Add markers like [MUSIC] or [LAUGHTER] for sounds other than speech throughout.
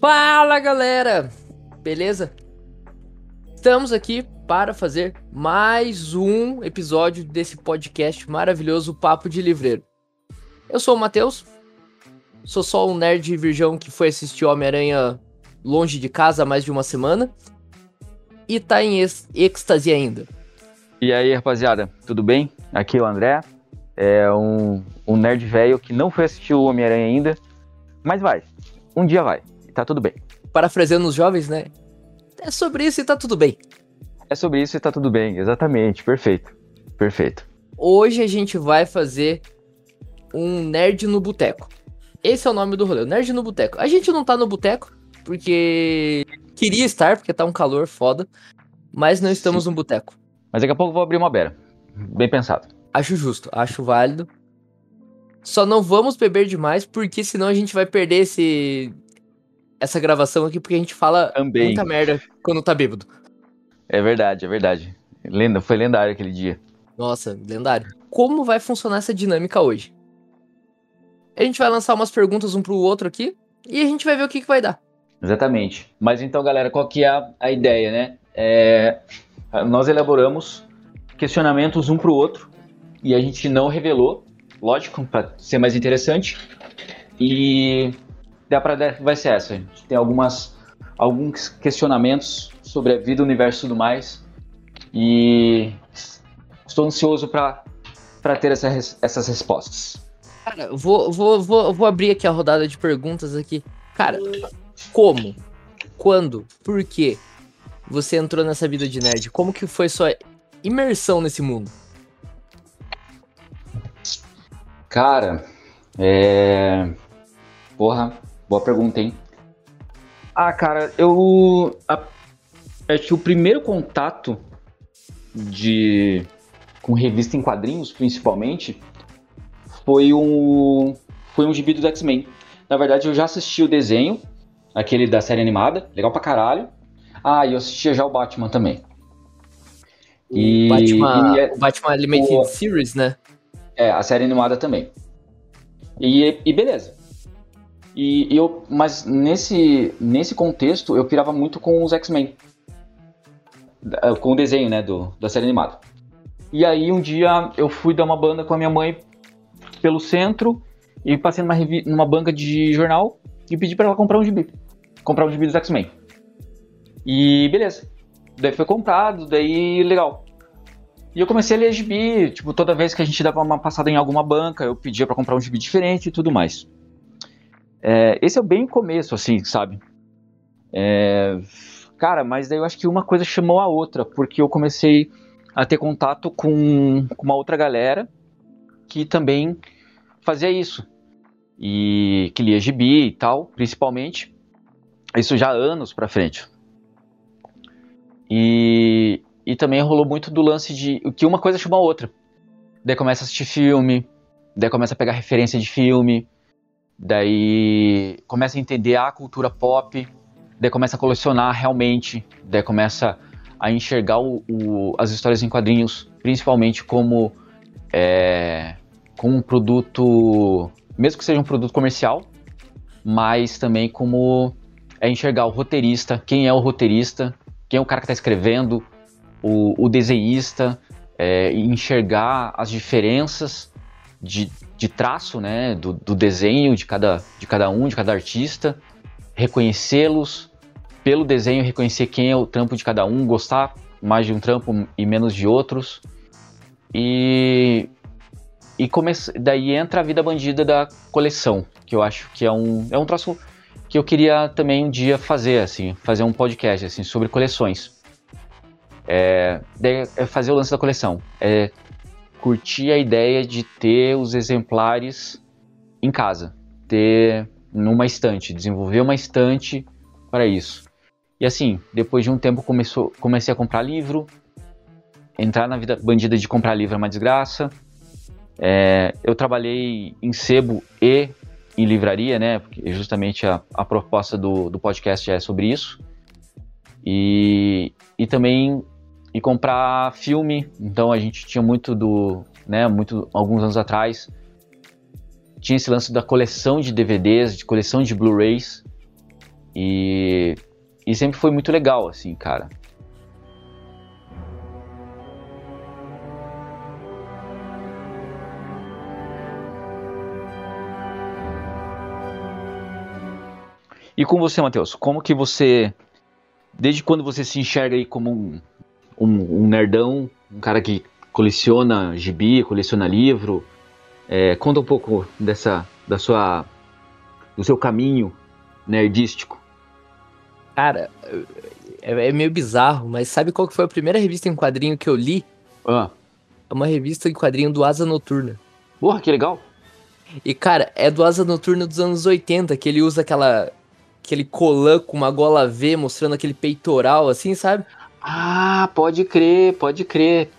Fala galera, beleza? Estamos aqui para fazer mais um episódio desse podcast maravilhoso Papo de Livreiro. Eu sou o Matheus, sou só um nerd virgão que foi assistir Homem-Aranha longe de casa há mais de uma semana e tá em êxtase ainda. E aí, rapaziada, tudo bem? Aqui é o André, é um, um nerd velho que não foi assistir o Homem-Aranha ainda, mas vai, um dia vai, tá tudo bem. Parafraseando os jovens, né? É sobre isso e tá tudo bem. É sobre isso e tá tudo bem, exatamente, perfeito, perfeito. Hoje a gente vai fazer um Nerd no Boteco. Esse é o nome do rolê, Nerd no Boteco. A gente não tá no boteco, porque queria estar, porque tá um calor foda, mas não estamos Sim. no boteco. Mas daqui a pouco eu vou abrir uma beira. Bem pensado. Acho justo, acho válido. Só não vamos beber demais, porque senão a gente vai perder esse essa gravação aqui, porque a gente fala Também. muita merda quando tá bêbado. É verdade, é verdade. Lenda, foi lendário aquele dia. Nossa, lendário. Como vai funcionar essa dinâmica hoje? A gente vai lançar umas perguntas um pro outro aqui e a gente vai ver o que, que vai dar. Exatamente. Mas então, galera, qual que é a, a ideia, né? É, nós elaboramos questionamentos um para o outro e a gente não revelou, lógico, para ser mais interessante. E a parada vai ser essa. A gente tem algumas, alguns questionamentos sobre a vida, o universo e tudo mais. E estou ansioso para ter essa, essas respostas. Cara, vou, vou, vou, vou abrir aqui a rodada de perguntas aqui. Cara, como? Quando? Por quê? Você entrou nessa vida de nerd? Como que foi sua imersão nesse mundo? Cara, é. Porra, boa pergunta, hein? Ah, cara, eu. Acho que o primeiro contato de. com revista em quadrinhos, principalmente, foi um. Foi um gibi do X-Men. Na verdade, eu já assisti o desenho, aquele da série animada, legal pra caralho. Ah, e eu assistia já o Batman também. E, Batman, e é, o Batman Animated o, Series, né? É, a série animada também. E, e beleza. E, e, eu, mas nesse, nesse contexto eu pirava muito com os X-Men. Com o desenho, né, do, da série animada. E aí um dia eu fui dar uma banda com a minha mãe pelo centro e passei numa, numa banca de jornal e pedi para ela comprar um gibi. Comprar um gibi dos X-Men. E beleza. Daí foi comprado, daí legal. E eu comecei a ler gibi, tipo, toda vez que a gente dava uma passada em alguma banca, eu pedia para comprar um gibi diferente e tudo mais. É, esse é o bem começo, assim, sabe? É, cara, mas daí eu acho que uma coisa chamou a outra, porque eu comecei a ter contato com, com uma outra galera que também fazia isso. E que lia gibi e tal, principalmente. Isso já anos pra frente. E, e também rolou muito do lance de que uma coisa chama a outra. Daí começa a assistir filme, daí começa a pegar referência de filme, daí começa a entender a cultura pop, daí começa a colecionar realmente, daí começa a enxergar o, o, as histórias em quadrinhos, principalmente como, é, como um produto, mesmo que seja um produto comercial, mas também como é enxergar o roteirista, quem é o roteirista, quem é o cara que está escrevendo, o, o desenhista, é, enxergar as diferenças de, de traço né, do, do, desenho de cada, de cada um, de cada artista, reconhecê-los pelo desenho, reconhecer quem é o trampo de cada um, gostar mais de um trampo e menos de outros. E, e comece, daí entra a vida bandida da coleção, que eu acho que é um, é um troço que eu queria também um dia fazer, assim, fazer um podcast assim, sobre coleções. É, é fazer o lance da coleção. É curtir a ideia de ter os exemplares em casa, ter numa estante, desenvolver uma estante para isso. E assim, depois de um tempo começou, comecei a comprar livro, entrar na vida bandida de comprar livro é uma desgraça. É, eu trabalhei em sebo e em livraria, né? Porque justamente a, a proposta do, do podcast é sobre isso. E, e também e comprar filme. Então a gente tinha muito do, né, muito alguns anos atrás, tinha esse lance da coleção de DVDs, de coleção de Blu-rays. E, e sempre foi muito legal, assim, cara. E com você, Matheus, como que você, desde quando você se enxerga aí como um, um, um nerdão, um cara que coleciona gibi, coleciona livro, é, conta um pouco dessa, da sua, do seu caminho nerdístico. Cara, é, é meio bizarro, mas sabe qual que foi a primeira revista em quadrinho que eu li? Ah. É uma revista em quadrinho do Asa Noturna. Porra, que legal. E, cara, é do Asa Noturna dos anos 80, que ele usa aquela aquele colã com uma gola V mostrando aquele peitoral, assim, sabe? Ah, pode crer, pode crer.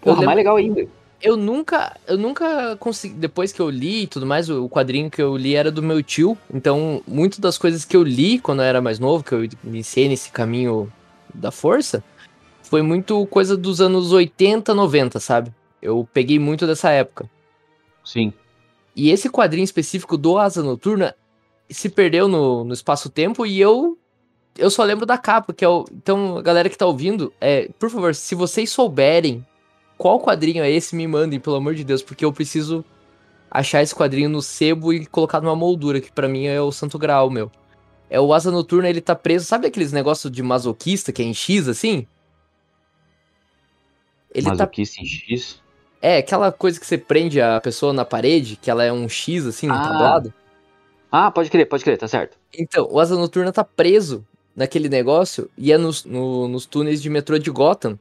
Porra, lembro, mais legal ainda. Eu nunca, eu nunca consegui, depois que eu li e tudo mais, o quadrinho que eu li era do meu tio, então muito das coisas que eu li quando eu era mais novo, que eu iniciei nesse caminho da força, foi muito coisa dos anos 80, 90, sabe? Eu peguei muito dessa época. Sim. E esse quadrinho específico do Asa Noturna se perdeu no, no espaço-tempo e eu eu só lembro da capa, que é o. Então, galera que tá ouvindo, é, por favor, se vocês souberem qual quadrinho é esse, me mandem, pelo amor de Deus, porque eu preciso achar esse quadrinho no sebo e colocar numa moldura, que para mim é o santo grau, meu. É o Asa Noturna, ele tá preso, sabe aqueles negócios de masoquista que é em X, assim? Ele tá masoquista tá... em X? É, aquela coisa que você prende a pessoa na parede, que ela é um X, assim, no ah. tablado. Ah, pode crer, pode crer, tá certo. Então, o Asa Noturna tá preso naquele negócio e é nos, no, nos túneis de metrô de Gotham.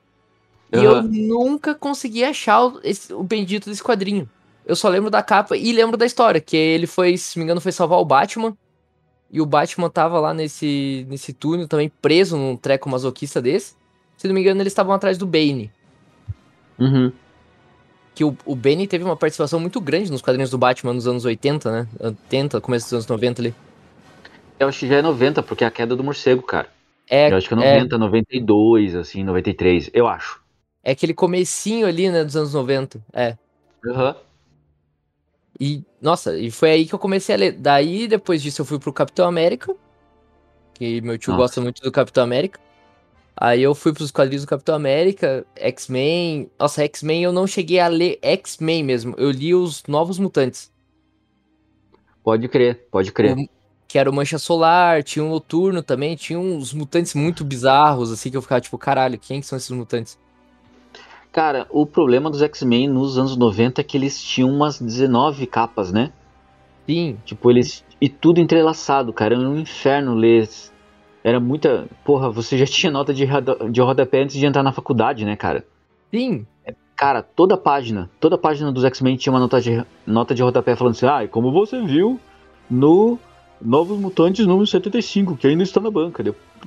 Uhum. E eu nunca consegui achar o, esse, o bendito desse quadrinho. Eu só lembro da capa e lembro da história, que ele foi, se me engano, foi salvar o Batman. E o Batman tava lá nesse, nesse túnel também preso num treco masoquista desse. Se não me engano, eles estavam atrás do Bane. Uhum que o, o Benny teve uma participação muito grande nos quadrinhos do Batman nos anos 80, né? 80, começo dos anos 90 ali. Eu acho que já é 90, porque é a queda do morcego, cara. É, eu acho que é 90, é... 92, assim, 93, eu acho. É aquele comecinho ali, né, dos anos 90, é. Aham. Uhum. E, nossa, e foi aí que eu comecei a ler. Daí, depois disso, eu fui pro Capitão América, que meu tio nossa. gosta muito do Capitão América. Aí eu fui pros quadrinhos do Capitão América, X-Men. Nossa, X-Men eu não cheguei a ler X-Men mesmo. Eu li os Novos Mutantes. Pode crer, pode crer. O, que era o Mancha Solar, tinha um Noturno também, tinha uns mutantes muito bizarros, assim, que eu ficava tipo, caralho, quem são esses mutantes? Cara, o problema dos X-Men nos anos 90 é que eles tinham umas 19 capas, né? Sim. Tipo, eles. E tudo entrelaçado, cara. Era um inferno ler era muita. Porra, você já [LAUGHS] tinha nota de, roda, de rodapé antes de entrar na faculdade, né, cara? Sim. É, cara, toda página, toda página dos X-Men tinha uma nota de, nota de rodapé falando assim, ah, como você viu no Novos Mutantes número 75, que ainda está na banca.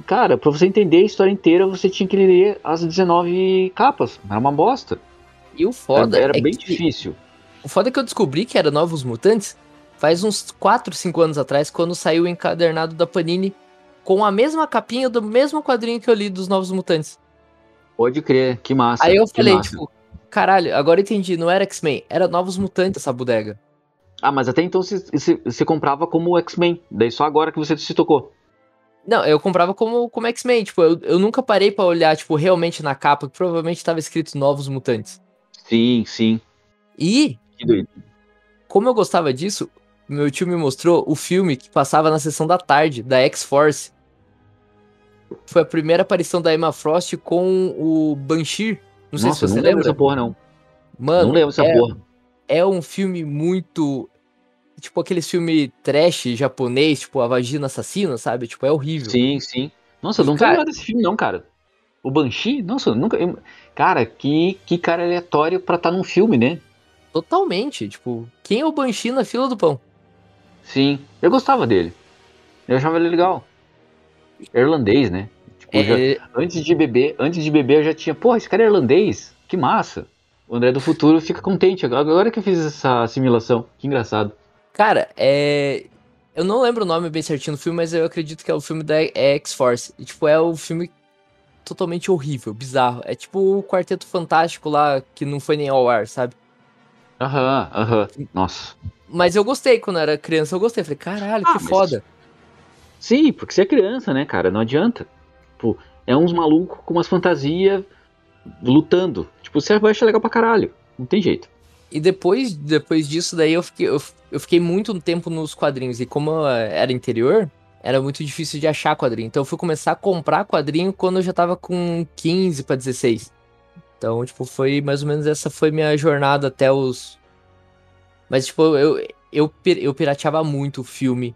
Cara, pra você entender a história inteira, você tinha que ler as 19 capas. Era uma bosta. E o foda. Era, era é bem que... difícil. O foda é que eu descobri que era Novos Mutantes faz uns 4, 5 anos atrás, quando saiu o encadernado da Panini com a mesma capinha do mesmo quadrinho que eu li dos Novos Mutantes. Pode crer, que massa. Aí eu falei, massa. tipo, caralho, agora entendi, não era X-Men, era Novos Mutantes essa bodega. Ah, mas até então você comprava como X-Men, daí só agora que você se tocou. Não, eu comprava como, como X-Men, tipo, eu, eu nunca parei para olhar, tipo, realmente na capa, que provavelmente tava escrito Novos Mutantes. Sim, sim. E, como eu gostava disso, meu tio me mostrou o filme que passava na sessão da tarde, da X-Force. Foi a primeira aparição da Emma Frost com o Banshee. Não sei Nossa, se você não lembra. essa porra, não. Mano, não lembro essa é, porra. É um filme muito. Tipo aqueles filme trash japonês, tipo A Vagina Assassina, sabe? Tipo, é horrível. Sim, sim. Nossa, eu não cara... tô lembrado desse filme, não, cara. O Banshee? Nossa, eu nunca. Eu... Cara, que, que cara aleatório pra estar tá num filme, né? Totalmente. Tipo, quem é o Banshee na fila do pão? Sim, eu gostava dele. Eu achava ele legal. Irlandês, né? Tipo, é... já, antes de beber, antes de beber eu já tinha, porra, esse cara é irlandês, que massa. O André do Futuro fica contente agora que eu fiz essa assimilação. Que engraçado. Cara, é. Eu não lembro o nome bem certinho do filme, mas eu acredito que é o filme da X-Force. Tipo, é o filme totalmente horrível, bizarro. É tipo o Quarteto Fantástico lá, que não foi nem ao ar, sabe? Aham, aham. Nossa. Mas eu gostei quando eu era criança, eu gostei. Falei, caralho, Ah, que mas- foda. Sim, porque você é criança, né, cara? Não adianta. Pô, é uns malucos com umas fantasias lutando. Tipo, você vai achar legal pra caralho. Não tem jeito. E depois, depois disso, daí eu fiquei, eu, eu fiquei muito tempo nos quadrinhos. E como era interior, era muito difícil de achar quadrinho. Então eu fui começar a comprar quadrinho quando eu já tava com 15 pra 16. Então, tipo, foi mais ou menos essa foi minha jornada até os. Mas, tipo, eu, eu, eu pirateava muito o filme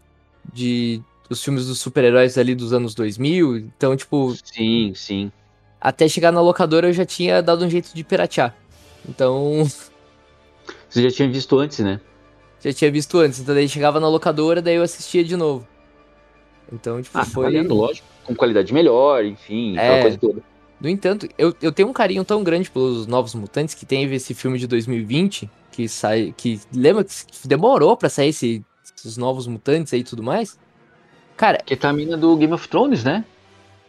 de. Os filmes dos super-heróis ali dos anos 2000. Então, tipo, Sim, sim. até chegar na locadora eu já tinha dado um jeito de piratear. Então, [LAUGHS] Você já tinha visto antes, né? já tinha visto antes. Então daí chegava na locadora, daí eu assistia de novo. Então, tipo, Ah, foi. valendo, lógico. Com qualidade melhor, enfim, É. aquela coisa toda. No entanto, eu, eu tenho um carinho tão grande pelos Novos Mutantes que teve esse filme de 2020 que sai. que Lembra que demorou pra sair esse- esses Novos Mutantes aí e tudo mais? Cara, Que tá a mina do Game of Thrones, né?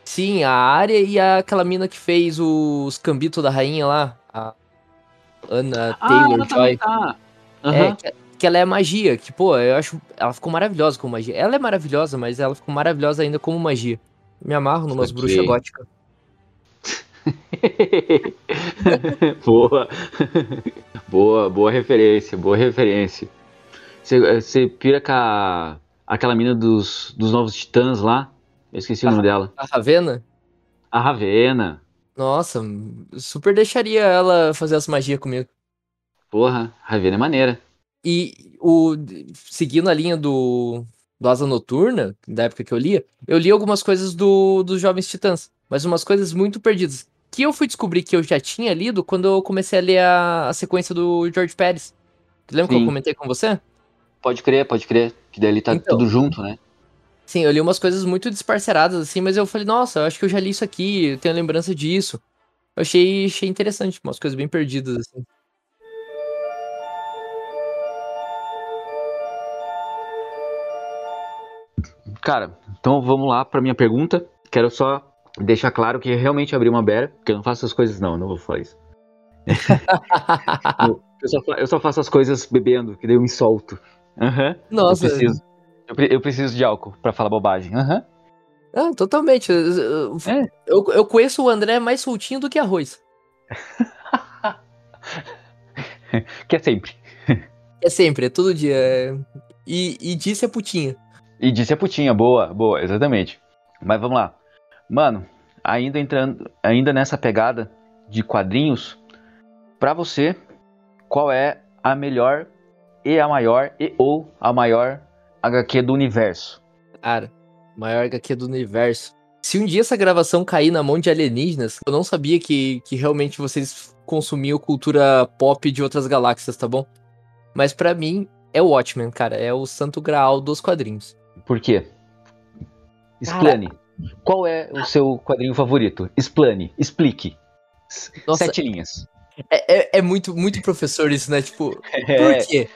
sim, a área e a- aquela mina que fez os Cambito da Rainha lá, a Anna Taylor ela Joy. tá. É, Aham. que, que ela é magia, que, pô, eu acho. Ela ficou maravilhosa como magia. Ela é maravilhosa, mas ela ficou maravilhosa ainda como magia. Me amarro numas Saquei. bruxas góticas. [LAUGHS] boa. boa, boa referência, boa referência. Você pira com a, aquela mina dos, dos Novos Titãs lá? Eu esqueci o nome dela. A Ravena, A Ravena. nossa, super deixaria ela fazer as magias comigo. Porra, a Ravena é maneira. E o seguindo a linha do, do Asa Noturna, da época que eu lia, eu li algumas coisas do, dos Jovens Titãs, mas umas coisas muito perdidas. Que eu fui descobrir que eu já tinha lido quando eu comecei a ler a, a sequência do George Pérez. Lembra que eu Sim. comentei com você? Pode crer, pode crer. Que daí ele tá Então. tudo junto, né? Sim, eu li umas coisas muito disparceradas, assim, mas eu falei, nossa, eu acho que eu já li isso aqui, eu tenho lembrança disso. Eu achei, achei interessante, umas coisas bem perdidas, assim. Cara, então vamos lá pra minha pergunta. Quero só deixar claro que realmente abri uma bera, porque eu não faço essas coisas não, não vou falar isso. [LAUGHS] eu, só, eu só faço as coisas bebendo, que daí eu me solto. Aham. Nossa, Eu preciso. Eu, pre- eu preciso de álcool pra falar bobagem. Aham. ah, totalmente. Eu, É. eu, eu conheço o André mais soltinho do que arroz. [LAUGHS] Que é sempre. É sempre, é todo dia. é- E, e disse é putinha. E disse a putinha, boa, boa, exatamente. Mas vamos lá. Mano, ainda entrando, ainda nessa pegada de quadrinhos, pra você, qual é a melhor e a maior e ou a maior HQ do universo? Cara, maior HQ do universo. Se um dia essa gravação cair na mão de alienígenas, eu não sabia que, que realmente vocês consumiam cultura pop de outras galáxias, tá bom? Mas pra mim, é o Watchmen, cara. É o santo graal dos quadrinhos. Por quê? Explane. Qual é o seu quadrinho favorito? Explane, explique. Nossa. Sete linhas. É, é, é muito, muito professor isso, né? Tipo, [LAUGHS] É, por quê?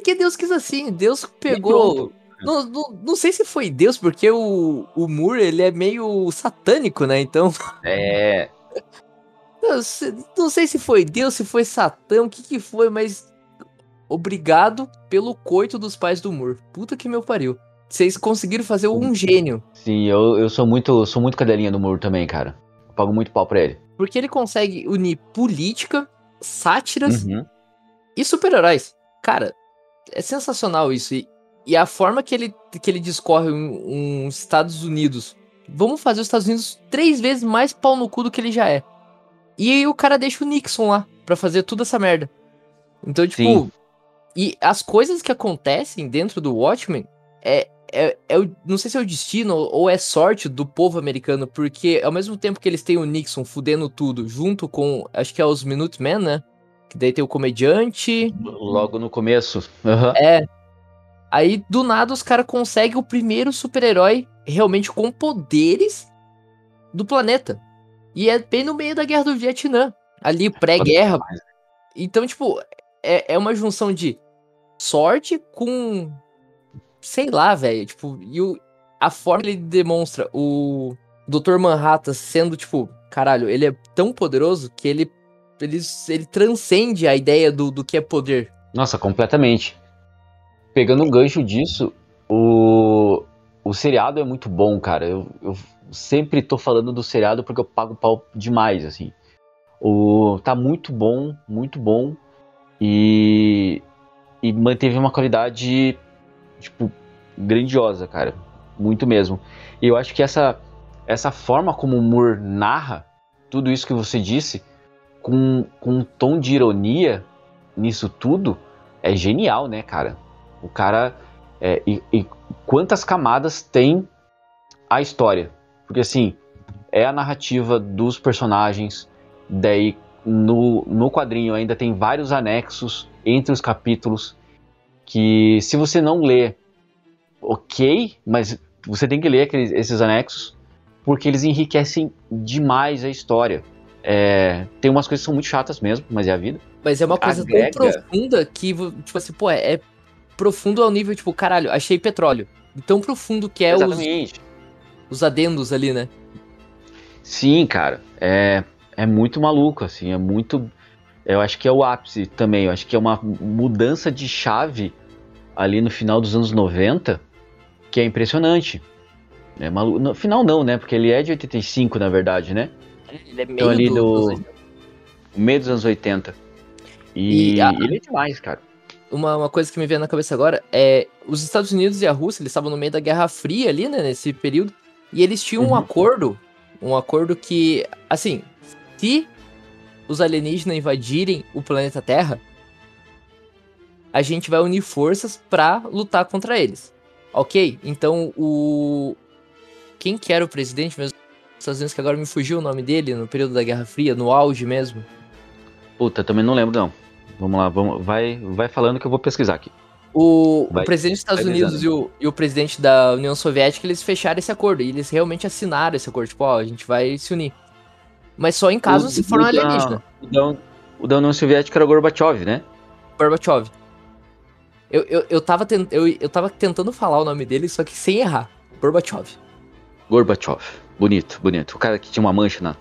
Porque Deus quis assim. Deus pegou. Não, não, não sei se foi Deus, porque o, o Moore, ele é meio satânico, né? Então, é, [LAUGHS] não sei, não sei se foi Deus, se foi Satã, o que que foi, mas obrigado pelo coito dos pais do Moore. Puta que meu pariu. Vocês conseguiram fazer um gênio. sim, eu, eu sou muito, sou muito cadelinha do muro também, cara. Eu pago muito pau pra ele. Porque ele consegue unir política, sátiras Uhum. e super-heróis. Cara, é sensacional isso. E, e a forma que ele, que ele discorre um, uns Estados Unidos. Vamos fazer os Estados Unidos três vezes mais pau no cu do que ele já é. E aí o cara deixa o Nixon lá pra fazer toda essa merda. Então, tipo. Sim. E as coisas que acontecem dentro do Watchmen é. É, é não sei se é o destino ou é sorte do povo americano, porque ao mesmo tempo que eles têm o Nixon fudendo tudo, junto com, acho que é os Minutemen, né? Que daí tem o comediante, Logo no começo. Aham. é. Aí, do nada, os caras conseguem o primeiro super-herói realmente com poderes do planeta. E é bem no meio da guerra do Vietnã. Ali, pré-guerra. Então, tipo, é, é uma junção de sorte com. Sei lá, velho. Tipo, e o, a forma que ele demonstra o Dr. Manhattan sendo, tipo, caralho, ele é tão poderoso que ele, ele, ele transcende a ideia do, do que é poder. Nossa, completamente. Pegando um gancho disso, o, o seriado é muito bom, cara. Eu, eu sempre tô falando do seriado porque eu pago pau demais, assim. O, tá muito bom, muito bom. E, e manteve uma qualidade, tipo, grandiosa, cara. Muito mesmo. E eu acho que essa, essa forma como o Moore narra tudo isso que você disse, com, com um tom de ironia nisso tudo, é genial, né, cara? O cara. É, e, e quantas camadas tem a história? Porque assim, é a narrativa dos personagens, daí no, no quadrinho ainda tem vários anexos entre os capítulos que se você não lê, ok, mas você tem que ler aqueles, esses anexos porque eles enriquecem demais a história. É, tem umas coisas que são muito chatas mesmo, mas é a vida. Mas é uma coisa Agrega. tão profunda que, tipo assim, pô, é, é, profundo ao nível, tipo, caralho, achei petróleo. Tão profundo que é os, os adendos ali, né? Sim, cara. É, é muito maluco, assim, é muito. Eu acho que é o ápice também. Eu acho que é uma mudança de chave ali no final dos anos 90 que é impressionante. É maluco. No final não, né? Porque ele é de 85, na verdade, né? Ele é meio então, ali do, do... meio dos anos 80. E, e a... ele é demais, cara. Uma, uma coisa que me veio na cabeça agora é os Estados Unidos e a Rússia, eles estavam no meio da Guerra Fria ali, né, nesse período, e eles tinham uhum. um acordo, um acordo que, assim, se os alienígenas invadirem o planeta Terra, a gente vai unir forças para lutar contra eles. Ok? Então o. Quem que era o presidente mesmo Estados Unidos, que agora me fugiu o nome dele, no período da Guerra Fria, no auge mesmo? Puta, também não lembro não. Vamos lá, vamos, vai, vai falando que eu vou pesquisar aqui. O, o presidente dos Estados Unidos e o, e o, presidente da União Soviética, eles fecharam esse acordo. E eles realmente assinaram esse acordo. Tipo, ó, a gente vai se unir. Mas só em caso o, se for um alienígena. O da, o da União Soviética era Gorbachev, né? Gorbachev. Eu, eu, eu, tava tent, eu, eu tava tentando falar o nome dele, só que sem errar. Gorbachev. Gorbachev. Bonito, bonito. O cara que tinha uma mancha na,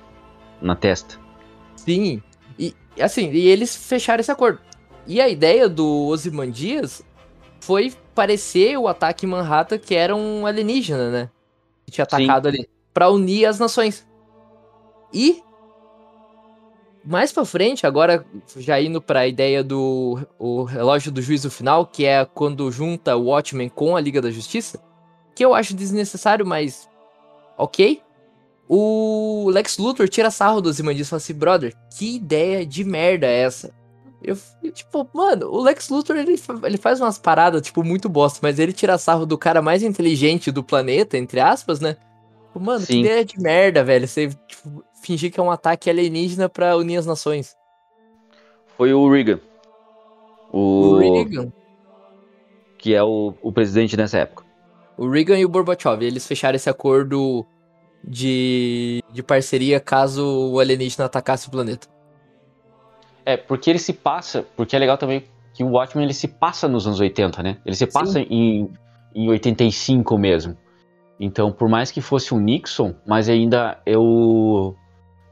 na testa. Sim. E assim, e eles fecharam esse acordo. E a ideia do Ozymandias foi parecer o ataque em Manhattan, que era um alienígena, né? Que tinha atacado Sim. ali. Pra unir as nações. E mais pra frente, agora já indo pra ideia do o relógio do juízo final, que é quando junta o Watchmen com a Liga da Justiça, que eu acho desnecessário, mas ok. O Lex Luthor tira sarro dos Imandias e fala assim, brother, que ideia de merda é essa? Eu, tipo, mano, o Lex Luthor, ele, ele faz umas paradas, tipo, muito bosta, mas ele tira sarro do cara mais inteligente do planeta, entre aspas, né? Tipo, mano, Sim. que ideia de merda, velho. Você, tipo, fingir que é um ataque alienígena para unir as nações. Foi o Reagan. O, o Reagan. Que é o, o presidente nessa época. O Reagan e o Gorbachev, eles fecharam esse acordo de, de parceria caso o alienígena atacasse o planeta. É, porque ele se passa, porque é legal também que o Watchmen ele se passa nos anos 80, né? Ele se passa em, em 85 mesmo. Então, por mais que fosse um Nixon, mas ainda eu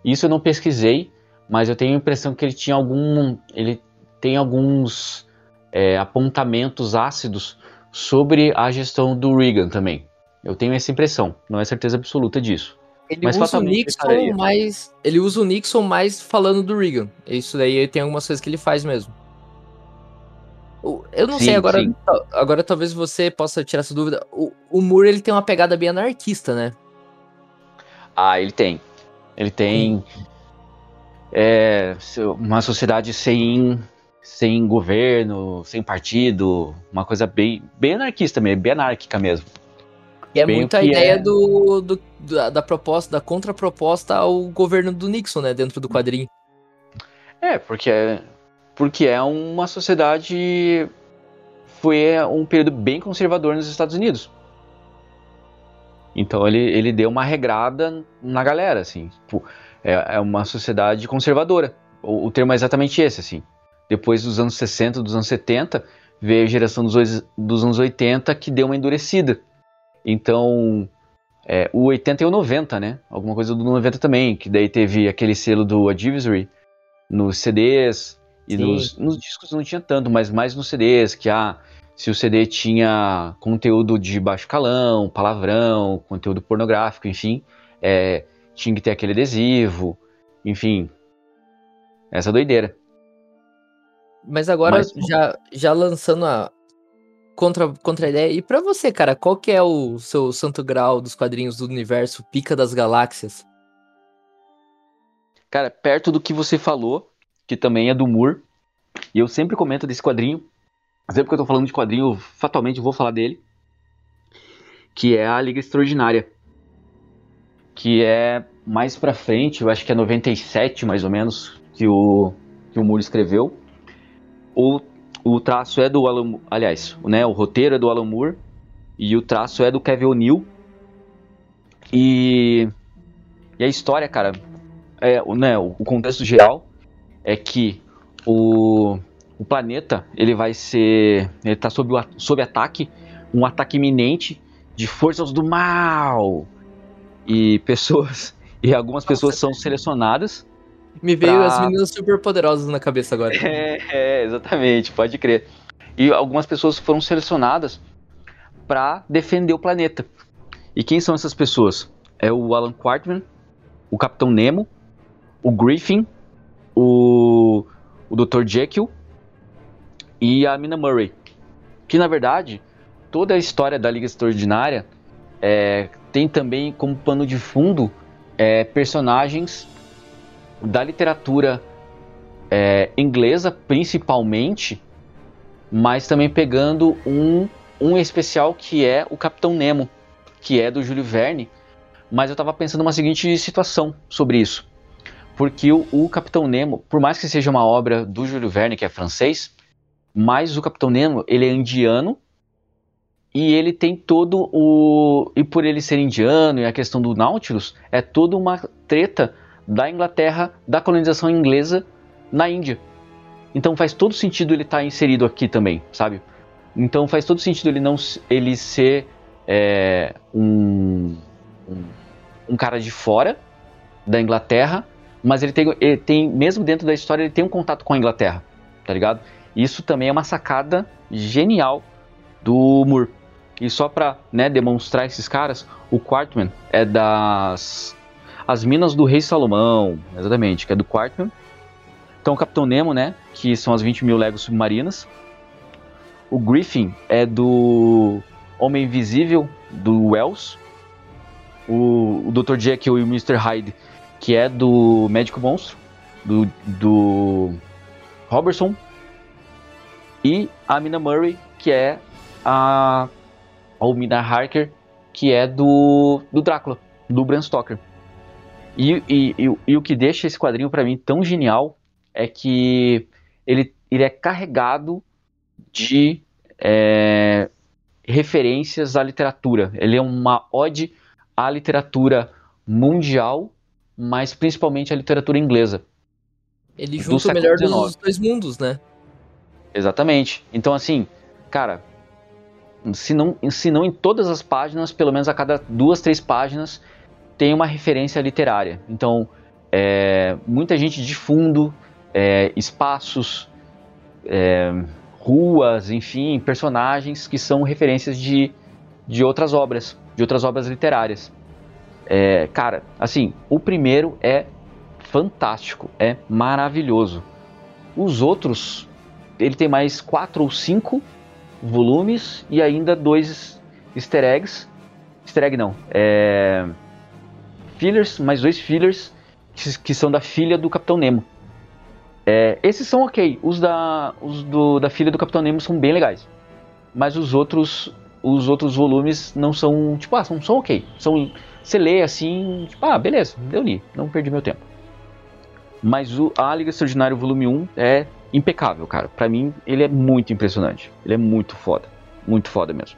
isso eu não pesquisei, mas eu tenho a impressão que ele tinha algum. Ele tem alguns é, apontamentos ácidos sobre a gestão do Reagan também. Eu tenho essa impressão, não é certeza absoluta disso. Ele mas usa o Nixon mais. Ele usa o Nixon mais falando do Reagan. Isso daí tem algumas coisas que ele faz mesmo. Eu não sim, sei, agora, agora talvez você possa tirar essa dúvida. O, o Moore ele tem uma pegada bem anarquista, né? Ah, ele tem. Ele tem é, uma sociedade sem, sem governo, sem partido, uma coisa bem, bem anarquista mesmo, bem anárquica mesmo. E é bem muito a ideia é... do, do, da, da, proposta, da contraproposta ao governo do Nixon, né, dentro do quadrinho. É, porque é, porque é uma sociedade foi um período bem conservador nos Estados Unidos. Então ele, ele deu uma regrada na galera, assim. Tipo, é, é uma sociedade conservadora. O, o, termo é exatamente esse, assim. Depois dos anos 60, dos anos 70, veio a geração dos, dos anos 80 que deu uma endurecida. Então, É, o 80 e o 90, né? Alguma coisa do 90 também, que daí teve aquele selo do Advisory nos CDs e nos, nos, discos não tinha tanto, mas mais nos CDs, que ah, se o CD tinha conteúdo de baixo calão, palavrão, conteúdo pornográfico, enfim, é, tinha que ter aquele adesivo, enfim, essa doideira. Mas agora, Mas, já, já lançando a contra, contra a ideia, e para você, cara, qual que é o seu santo grau dos quadrinhos do universo Pica das Galáxias? Cara, perto do que você falou, que também é do Moore, e eu sempre comento desse quadrinho, sempre que eu tô falando de quadrinho, eu fatalmente vou falar dele, que é a Liga Extraordinária, que é mais pra frente, eu acho que é 97 mais ou menos, que o, que o Moore escreveu. O, o traço é do Alan, aliás, né, o roteiro é do Alan Moore e o traço é do Kevin O'Neill. E, e a história, cara, é, né, o contexto geral é que o, o planeta ele vai ser, ele está sob, sob ataque, um ataque iminente de forças do mal e pessoas [LAUGHS] e algumas pessoas são selecionadas. Me veio pra... as meninas super poderosas na cabeça agora. [LAUGHS] É, é, exatamente, pode crer. E algumas pessoas foram selecionadas para defender o planeta. E quem são essas pessoas? É o Alan Quartman, o Capitão Nemo, o Griffin, o, o Dr. Jekyll e a Mina Murray. Que na verdade, toda a história da Liga Extraordinária é, tem também como pano de fundo é, personagens da literatura é, inglesa, principalmente, mas também pegando um, um especial que é o Capitão Nemo, que é do Júlio Verne. Mas eu estava pensando uma seguinte situação sobre isso. Porque o, o, Capitão Nemo, por mais que seja uma obra do Júlio Verne, que é francês, mas o Capitão Nemo, ele é indiano e ele tem todo o. E por ele ser indiano e a questão do Nautilus, é toda uma treta da Inglaterra, da colonização inglesa na Índia. Então faz todo sentido ele estar tá inserido aqui também, sabe? Então faz todo sentido ele não ele ser é, um, um, um, cara de fora da Inglaterra, mas ele tem, ele tem, mesmo dentro da história, ele tem um contato com a Inglaterra, tá ligado? Isso também é uma sacada genial do Moore. E só para né, demonstrar esses caras, o Quartman é das as Minas do Rei Salomão, exatamente, que é do Quartman. Então o Capitão Nemo, né, que são as 20 mil legos submarinas. O Griffin é do Homem Invisível, do Wells. O, o Dr. Jekyll e o Mr. Hyde, que é do Médico Monstro, do, do Robertson. E a Mina Murray, que é a ou Mina Harker, que é do, do Drácula, do Bram Stoker. E, e, e, e o que deixa esse quadrinho para mim tão genial é que ele, ele é carregado de é, referências à literatura. Ele é uma ode à literatura mundial, mas principalmente à literatura inglesa. Ele junta o melhor dos dois mundos, né? Exatamente. Então, assim, cara, se não, se não em todas as páginas, pelo menos a cada duas, três páginas, tem uma referência literária. Então, é, muita gente de fundo, é, espaços, é, ruas, enfim, personagens que são referências de, de outras obras, de outras obras literárias. É, cara, assim, o primeiro é fantástico, é maravilhoso. Os outros, ele tem mais quatro ou cinco volumes e ainda dois easter eggs. Easter egg não, é. Fillers, mais dois fillers que, que são da filha do Capitão Nemo. É, esses são ok, os, da, os do, da filha do Capitão Nemo são bem legais. Mas os outros os outros volumes não são, tipo, ah, são, são ok. São, você lê assim, tipo, ah, beleza, eu li, não perdi meu tempo. Mas o, a Liga Extraordinária Volume 1 é impecável, cara. Para mim, ele é muito impressionante. Ele é muito foda. Muito foda mesmo.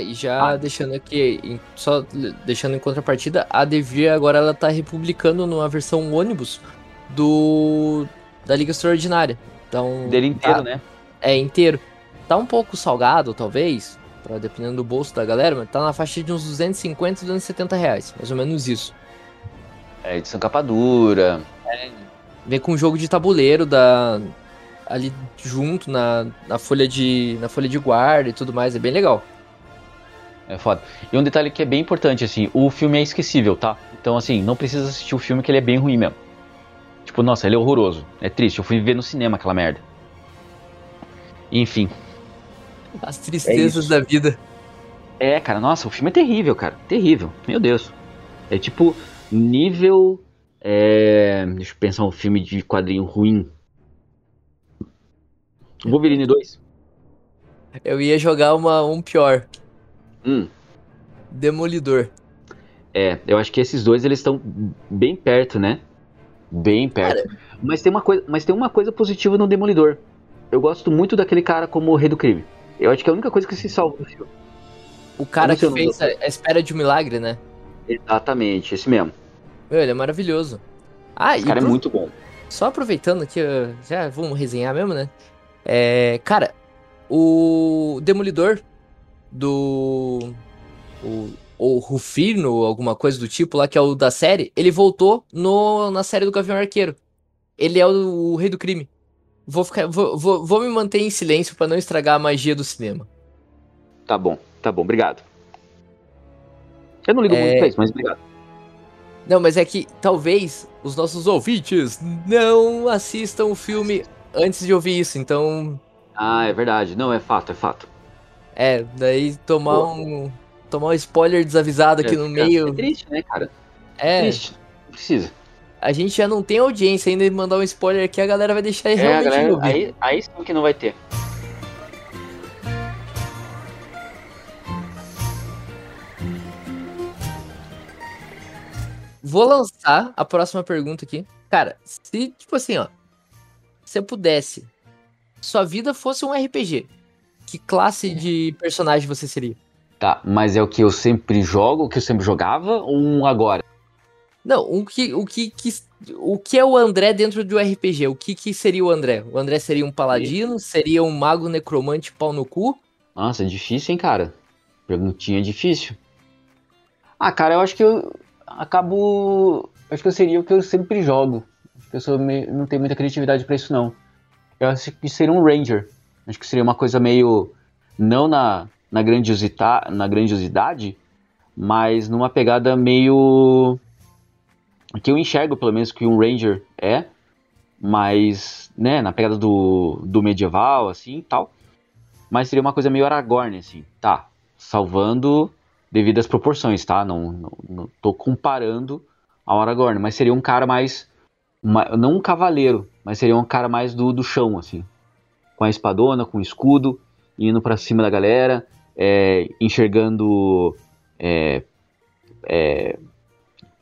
E já ah. deixando aqui, só deixando em contrapartida, a Devir agora ela tá republicando numa versão ônibus do da Liga Extraordinária. Então, dele inteiro, tá, né? É inteiro. Tá um pouco salgado, talvez, pra, dependendo do bolso da galera, mas tá na faixa de uns 250, 270 reais, mais ou menos isso. É, edição capa dura. Vem com um jogo de tabuleiro da, ali junto na, na, folha de, na folha de guarda e tudo mais, é bem legal. É foda. E um detalhe que é bem importante, assim, o filme é esquecível, tá? Então, assim, não precisa assistir o filme que ele é bem ruim mesmo. Tipo, nossa, ele é horroroso. É triste, eu fui ver no cinema aquela merda. Enfim. As tristezas é da vida. É, cara, nossa, o filme é terrível, cara. Terrível. Meu Deus. É tipo, nível. É... Deixa eu pensar um filme de quadrinho ruim. Wolverine 2. Eu ia jogar uma, um pior. Hum. Demolidor. É, eu acho que esses dois eles estão bem perto, né? Bem perto. Cara, mas tem uma coisa, mas tem uma coisa positiva no Demolidor. Eu gosto muito daquele cara como o rei do crime. Eu acho que é a única coisa que se salva do filme. O cara que fez a, a, Espera de um Milagre, né? Exatamente, esse mesmo. Meu, ele é maravilhoso. Ah, esse cara pro... é muito bom. Só aproveitando aqui, já vamos resenhar mesmo, né? É, cara, o Demolidor do. O, o Rufino, alguma coisa do tipo lá, que é o da série, ele voltou no, na série do Gavião Arqueiro. Ele é o, o rei do crime. Vou, ficar, vou, vou, vou me manter em silêncio para não estragar a magia do cinema. Tá bom, tá bom, obrigado. Eu não ligo é... muito pra isso, mas obrigado. Não, mas é que talvez os nossos ouvintes não assistam o filme antes de ouvir isso, então. Ah, é verdade. Não, é fato, é fato. É, daí tomar Pô. um. Tomar um spoiler desavisado aqui é, no meio. É triste, né, cara? É. Triste. Não precisa. A gente já não tem audiência ainda de mandar um spoiler aqui, a galera vai deixar é, realmente galera. Aí, aí sim que não vai ter. Vou lançar a próxima pergunta aqui. Cara, se, tipo assim, ó. Se eu pudesse, sua vida fosse um RPG, que classe de personagem você seria? Tá, mas é o que eu sempre jogo, o que eu sempre jogava ou um agora? Não, o que, o que, que, o que é o André dentro do RPG? O que, que seria o André? O André seria um paladino? Seria um mago necromante pau no cu? Nossa, é difícil, hein, cara? Perguntinha difícil. Ah, cara, eu acho que eu acabo. Acho que eu seria o que eu sempre jogo. Acho que eu sou meio, não tenho muita criatividade para isso, não. Eu acho que seria um Ranger. Acho que seria uma coisa meio. Não na, na, grandiosita, na grandiosidade, mas numa pegada meio que eu enxergo pelo menos que um Ranger é, mas, né, na pegada do, do medieval, assim, tal. Mas seria uma coisa meio Aragorn, assim, tá, salvando devido às proporções, tá? Não, não, não tô comparando ao Aragorn, mas seria um cara mais, uma, não um cavaleiro, mas seria um cara mais do, do chão, assim, com a espadona, com o escudo, indo para cima da galera, é, enxergando é, é,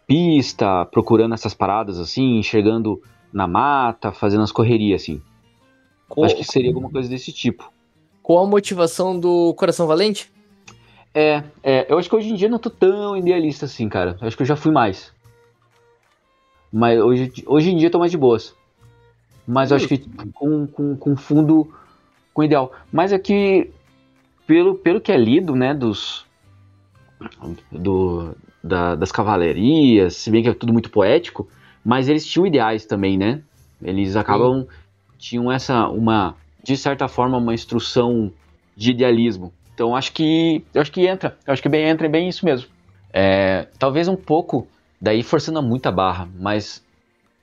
pista, procurando essas paradas assim, enxergando na mata, fazendo as correrias assim. Com... Acho que seria alguma coisa desse tipo. Com a motivação do Coração Valente? É, é, eu acho que hoje em dia não tô tão idealista assim, cara. Eu acho que eu já fui mais. Mas hoje, hoje em dia eu tô mais de boas. Mas acho que com, com, com fundo com ideal. Mas é que, pelo, pelo que é lido, né, dos. Do, da, das cavalarias, se bem que é tudo muito poético, mas eles tinham ideais também, né? Eles acabam Sim. tinham essa uma de certa forma uma instrução de idealismo. Então acho que acho que entra, acho que bem entra bem isso mesmo. É, talvez um pouco daí forçando muita barra, mas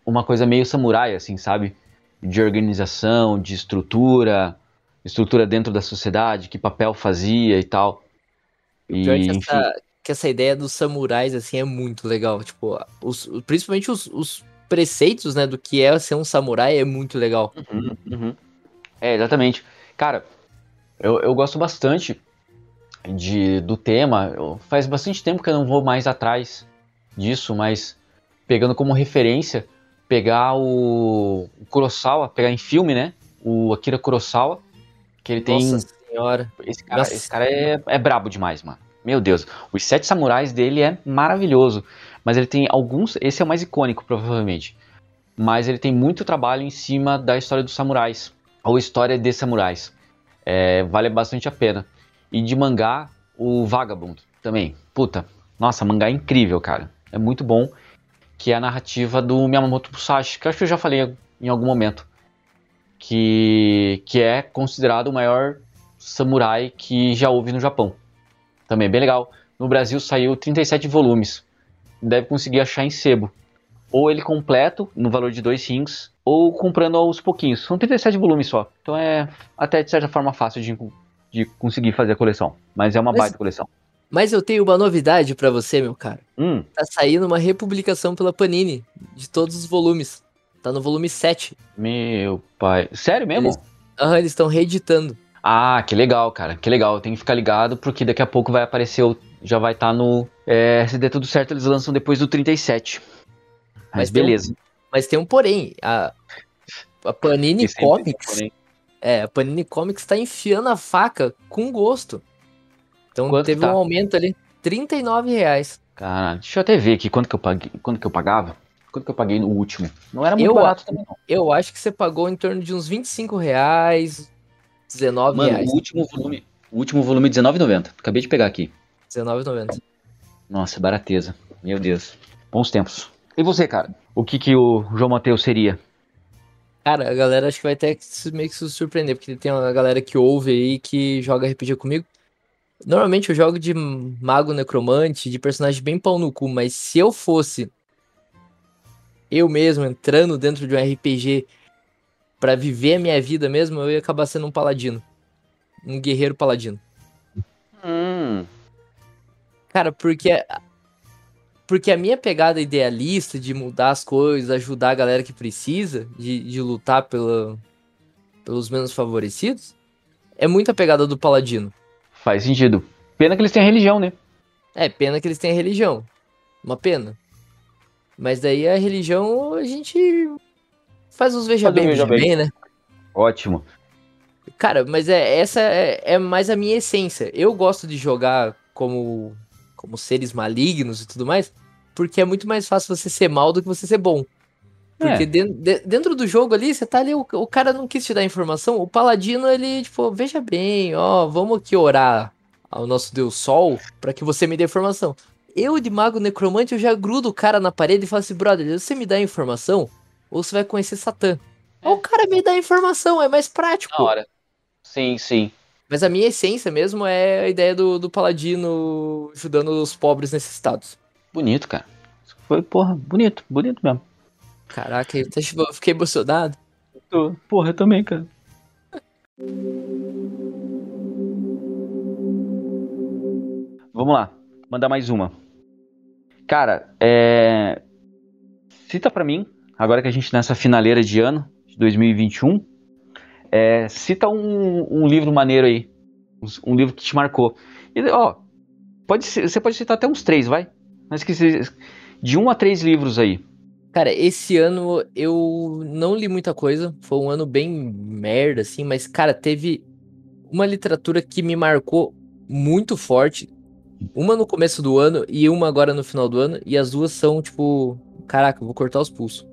uma coisa meio samurai assim, sabe? De organização, de estrutura, estrutura dentro da sociedade, que papel fazia e tal. E, é enfim, essa, que essa ideia dos samurais, assim, é muito legal. Tipo, os, principalmente os, os preceitos, né, do que é ser um samurai é muito legal. Uhum, uhum. É, exatamente. Cara, eu, eu gosto bastante de, do tema. Eu, faz bastante tempo que eu não vou mais atrás disso, mas pegando como referência, pegar o, o Kurosawa, pegar em filme, né? O Akira Kurosawa, que ele tem. Nossa senhora. Esse cara, Nossa. Esse cara é, é brabo demais, mano. Meu Deus, os Sete Samurais dele é maravilhoso, mas ele tem alguns, esse é o mais icônico provavelmente, mas ele tem muito trabalho em cima da história dos samurais, ou história de samurais. É, vale bastante a pena. E de mangá, o Vagabond também. Puta, nossa, mangá é incrível, cara. É muito bom. Que é a narrativa do Miyamoto Musashi, que eu acho que eu já falei em algum momento. Que, que é considerado o maior samurai que já houve no Japão. Também é bem legal. No Brasil saiu 37 volumes. Deve conseguir achar em sebo. Ou ele completo, no valor de dois rings, ou comprando aos pouquinhos. São 37 volumes só. Então é até de certa forma fácil de, de conseguir fazer a coleção. Mas é uma mas, baita coleção. Mas eu tenho uma novidade para você, meu cara. Hum. Tá saindo uma republicação pela Panini de todos os volumes. Tá no volume 7. Meu pai. Sério mesmo? Eles, uhum, eles estão reeditando. Ah, que legal, cara. Que legal. Tem que ficar ligado porque daqui a pouco vai aparecer, o, já vai estar tá no. É, se der tudo certo, eles lançam depois do 37. Mas, mas beleza. Um, mas tem um porém. A, a Panini Comics. Um é, a Panini Comics tá enfiando a faca com gosto. Então quanto teve tá? um aumento ali, 39 reais. Caralho, deixa eu até ver aqui quanto que eu paguei, quanto que eu pagava. Quanto que eu paguei no último? Não era muito eu, barato também, não. Eu acho que você pagou em torno de uns 25 reais, 19 Mano, reais. o último volume, o último volume 19,90. Acabei de pegar aqui. 19,90. Nossa, barateza. Meu Deus. Bons tempos. E você, cara? O que que o João Mateus seria? Cara, a galera acho que vai até meio que se surpreender, porque tem uma galera que ouve aí que joga RPG comigo. Normalmente eu jogo de mago necromante, de personagem bem pau no cu, mas se eu fosse eu mesmo entrando dentro de um RPG para viver a minha vida mesmo, eu ia acabar sendo um paladino. Um guerreiro paladino. Hum. Cara, porque porque a minha pegada idealista de mudar as coisas, ajudar a galera que precisa, de, de lutar pela, pelos menos favorecidos, é muito a pegada do paladino. Faz sentido. Pena que eles têm a religião, né? É, pena que eles têm a religião. Uma pena. Mas daí a religião a gente Faz uns veja bem, veja bem, né? Ótimo. Cara, mas é essa é, é, mais a minha essência. Eu gosto de jogar como como seres malignos e tudo mais, porque é muito mais fácil você ser mal do que você ser bom. Porque é. dentro, de, dentro do jogo ali, você tá ali, o, o, cara não quis te dar informação, o paladino, ele, tipo, veja bem, ó, vamos aqui orar ao nosso Deus Sol para que você me dê informação. Eu, de mago necromante, eu já grudo o cara na parede e falo assim, brother, você me dá informação, ou você vai conhecer Satã. É. O cara me dá informação, é mais prático. Na hora. Sim, sim. Mas a minha essência mesmo é a ideia do, do paladino ajudando os pobres necessitados. Bonito, cara. Foi, porra, bonito, bonito mesmo. Caraca, eu fiquei emocionado. Tô, porra, eu também, cara. Vamos lá, mandar mais uma. Cara, é. Cita pra mim agora que a gente tá nessa finaleira de ano, de 2021, é, cita um, um, livro maneiro aí. Um, livro que te marcou. E, ó, pode ser, você pode citar até uns três, vai? Mas que de um a três livros aí. Cara, esse ano eu não li muita coisa. Foi um ano bem merda, assim, mas, cara, teve uma literatura que me marcou muito forte. Uma no começo do ano e uma agora no final do ano. E as duas são, tipo, caraca, vou cortar os pulsos.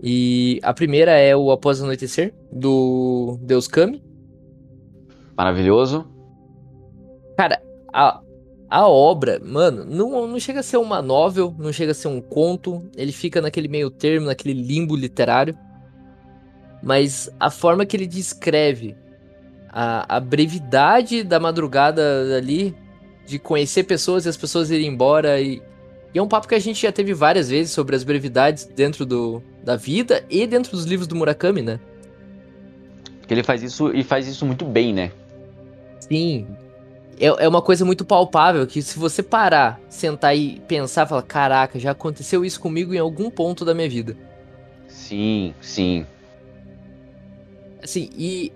E a primeira é o Após o Anoitecer, do Deus Kami. Maravilhoso. Cara, a, a obra, mano, não, não chega a ser uma novel, não chega a ser um conto, ele fica naquele meio termo, naquele limbo literário. Mas a forma que ele descreve a, a brevidade da madrugada ali, de conhecer pessoas e as pessoas irem embora e, e é um papo que a gente já teve várias vezes sobre as brevidades dentro do, da vida e dentro dos livros do Murakami, né? Que ele faz isso e faz isso muito bem, né? Sim. É, é uma coisa muito palpável que se você parar, sentar e pensar, falar, caraca, já aconteceu isso comigo em algum ponto da minha vida. Sim, sim. Assim, e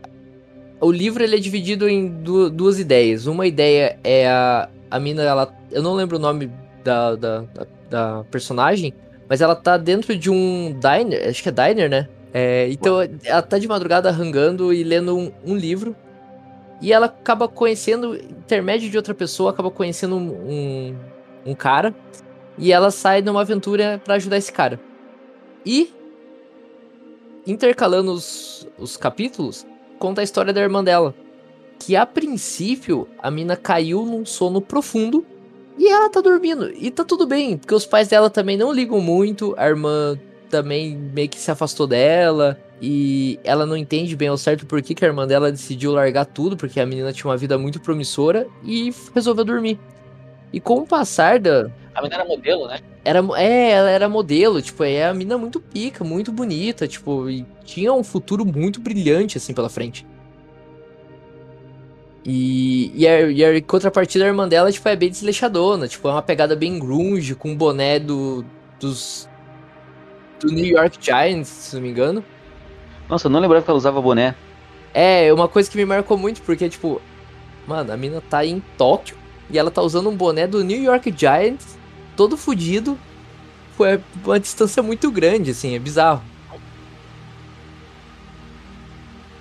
o livro ele é dividido em duas ideias. Uma ideia é a, a mina, ela, eu não lembro o nome da, da, da, da personagem, mas ela tá dentro de um diner, acho que é diner, né? É, então Ué. ela tá de madrugada rangando e lendo um, um, livro. E ela acaba conhecendo, intermédio de outra pessoa, acaba conhecendo um, um, cara. E ela sai numa aventura para ajudar esse cara. E, intercalando os, os capítulos, conta a história da irmã dela. que a princípio a mina caiu num sono profundo e ela tá dormindo. E tá tudo bem, porque os pais dela também não ligam muito, a irmã também meio que se afastou dela. E ela não entende bem ao certo por que, que a irmã dela decidiu largar tudo, porque a menina tinha uma vida muito promissora e resolveu dormir. E com o passar da. A menina era modelo, né? Era, é, ela era modelo, tipo, é a menina muito pica, muito bonita, tipo, e tinha um futuro muito brilhante, assim, pela frente. E, e, a, e a contrapartida da irmã dela, tipo, é bem desleixadona, tipo, é uma pegada bem grunge, com um boné do, dos... do New York Giants, se não me engano. Nossa, eu não lembrava que ela usava boné. É, uma coisa que me marcou muito, porque, tipo, mano, a mina tá em Tóquio e ela tá usando um boné do New York Giants, todo fudido. Foi uma distância muito grande, assim, é bizarro.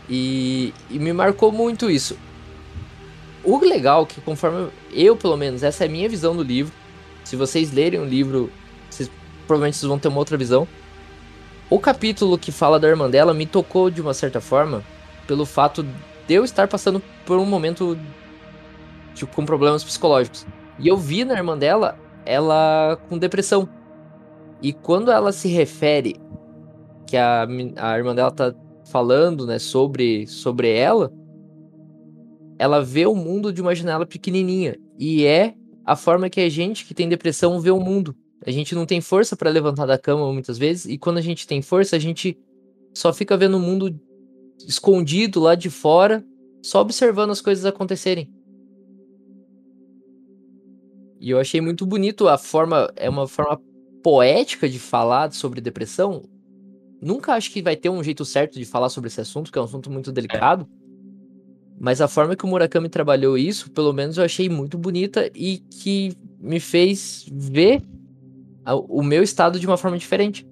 E, e me marcou muito isso. O legal é que conforme eu, pelo menos, essa é a minha visão do livro. Se vocês lerem o livro, vocês, provavelmente vocês vão ter uma outra visão. O capítulo que fala da irmã dela me tocou de uma certa forma pelo fato de eu estar passando por um momento tipo, com problemas psicológicos. E eu vi na irmã dela ela com depressão. E quando ela se refere que a, a irmã dela tá falando, né, sobre, sobre ela, ela vê o mundo de uma janela pequenininha. E é a forma que a gente que tem depressão vê o mundo. A gente não tem força para levantar da cama muitas vezes, e quando a gente tem força, a gente só fica vendo o mundo escondido lá de fora, só observando as coisas acontecerem. E eu achei muito bonito a forma, é uma forma poética de falar sobre depressão. Nunca acho que vai ter um jeito certo de falar sobre esse assunto, que é um assunto muito delicado. Mas a forma que o Murakami trabalhou isso, pelo menos eu achei muito bonita e que me fez ver o meu estado de uma forma diferente.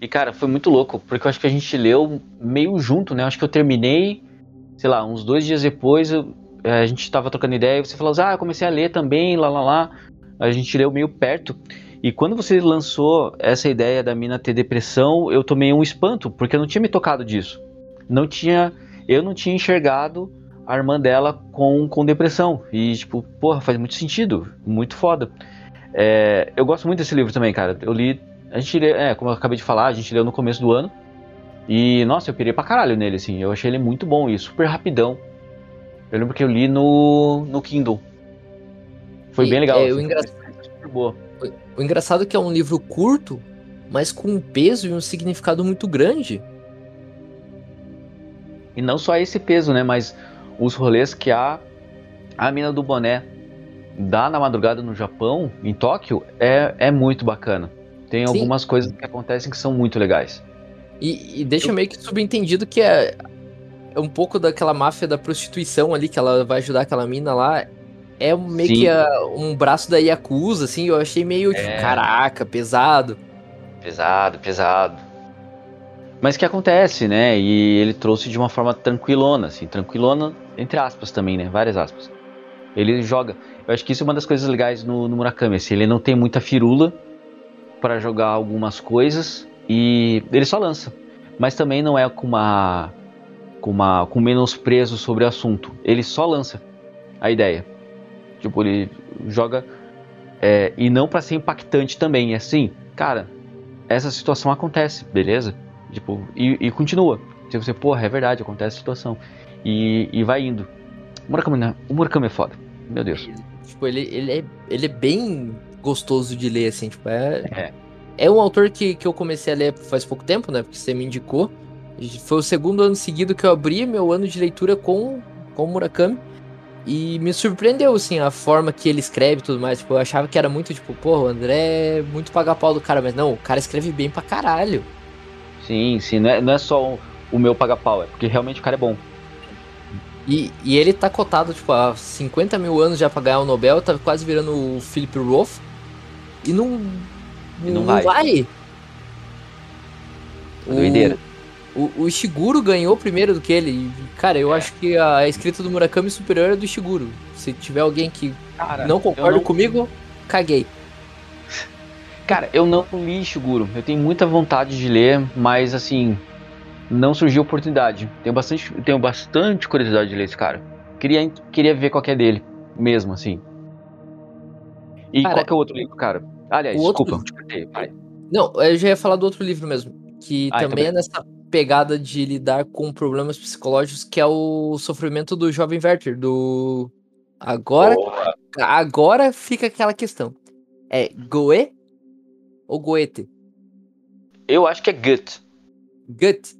E cara, foi muito louco, porque eu acho que a gente leu meio junto, né? Eu acho que eu terminei, sei lá, uns dois dias depois, eu, é, a gente tava trocando ideia e você falou, ah, eu comecei a ler também, lá lá lá. A gente leu meio perto. E quando você lançou essa ideia da mina ter depressão, eu tomei um espanto, porque eu não tinha me tocado disso. Não tinha. Eu não tinha enxergado a irmã dela com, com depressão. E, tipo, porra, faz muito sentido. Muito foda. É, eu gosto muito desse livro também, cara. Eu li. A gente lê, é, como eu acabei de falar, a gente leu no começo do ano. E, nossa, eu pirei pra caralho nele, assim. Eu achei ele muito bom e super rapidão. Eu lembro que eu li no, no Kindle. Foi e, bem legal. É, assim, o, engra... o, o engraçado é que é um livro curto, mas com um peso e um significado muito grande. E não só esse peso, né? Mas os rolês que a, a mina do boné dá na madrugada no Japão, em Tóquio, é, é muito bacana. Tem Sim. algumas coisas que acontecem que são muito legais. E, e deixa Eu... meio que subentendido que é, é um pouco daquela máfia da prostituição ali, que ela vai ajudar aquela mina lá. É meio Sim. que a, um braço da Yakuza, assim, eu achei meio, tipo, é... caraca, pesado. Pesado, pesado. Mas que acontece, né? E ele trouxe de uma forma tranquilona, assim, tranquilona, entre aspas também, né? Várias aspas. Ele joga. Eu acho que isso é uma das coisas legais no, no Murakami. Assim, ele não tem muita firula para jogar algumas coisas e ele só lança. Mas também não é com uma com uma com menosprezo sobre o assunto. Ele só lança a ideia. Tipo, ele joga é, e não para ser impactante também. É assim, cara, essa situação acontece, beleza? Tipo, e, e continua. Se você, porra, é verdade, acontece a situação. E, e vai indo. O Murakami, o Murakami é foda. Meu Deus. Tipo, ele, ele, é, ele é bem gostoso de ler, assim, tipo, é... É, é um autor que, que eu comecei a ler faz pouco tempo, né, porque você me indicou. Foi o segundo ano seguido que eu abri meu ano de leitura com, com o Murakami. E me surpreendeu, assim, a forma que ele escreve e tudo mais. Tipo, eu achava que era muito, tipo, pô, o André é muito pagar pau do cara. Mas não, o cara escreve bem pra caralho. Sim, sim. Não é, não é só o, o meu pagar pau, é porque realmente o cara é bom. E, e ele tá cotado, tipo, há 50 mil anos já pra ganhar o Nobel, tá quase virando o Philip Roth. E não. E não, não vai. vai. Doideira. O, o Ishiguro ganhou primeiro do que ele. Cara, eu é. acho que a escrita do Murakami superior é do Ishiguro. Se tiver alguém que Cara, não concorda não... comigo, caguei. Cara, eu não li Ishiguro. Eu tenho muita vontade de ler, mas assim. Não surgiu oportunidade. Tenho bastante, tenho bastante curiosidade de ler esse cara. Queria, queria ver qual é dele, mesmo assim. E cara, qual que é o outro livro, cara? Aliás, desculpa, outro... Não, eu já ia falar do outro livro mesmo. Que ah, também é nessa pegada de lidar com problemas psicológicos, que é o sofrimento do jovem Werther, do. Agora. Boa. Agora fica aquela questão. É Goe ou Goethe? Eu acho que é Goethe. Goethe.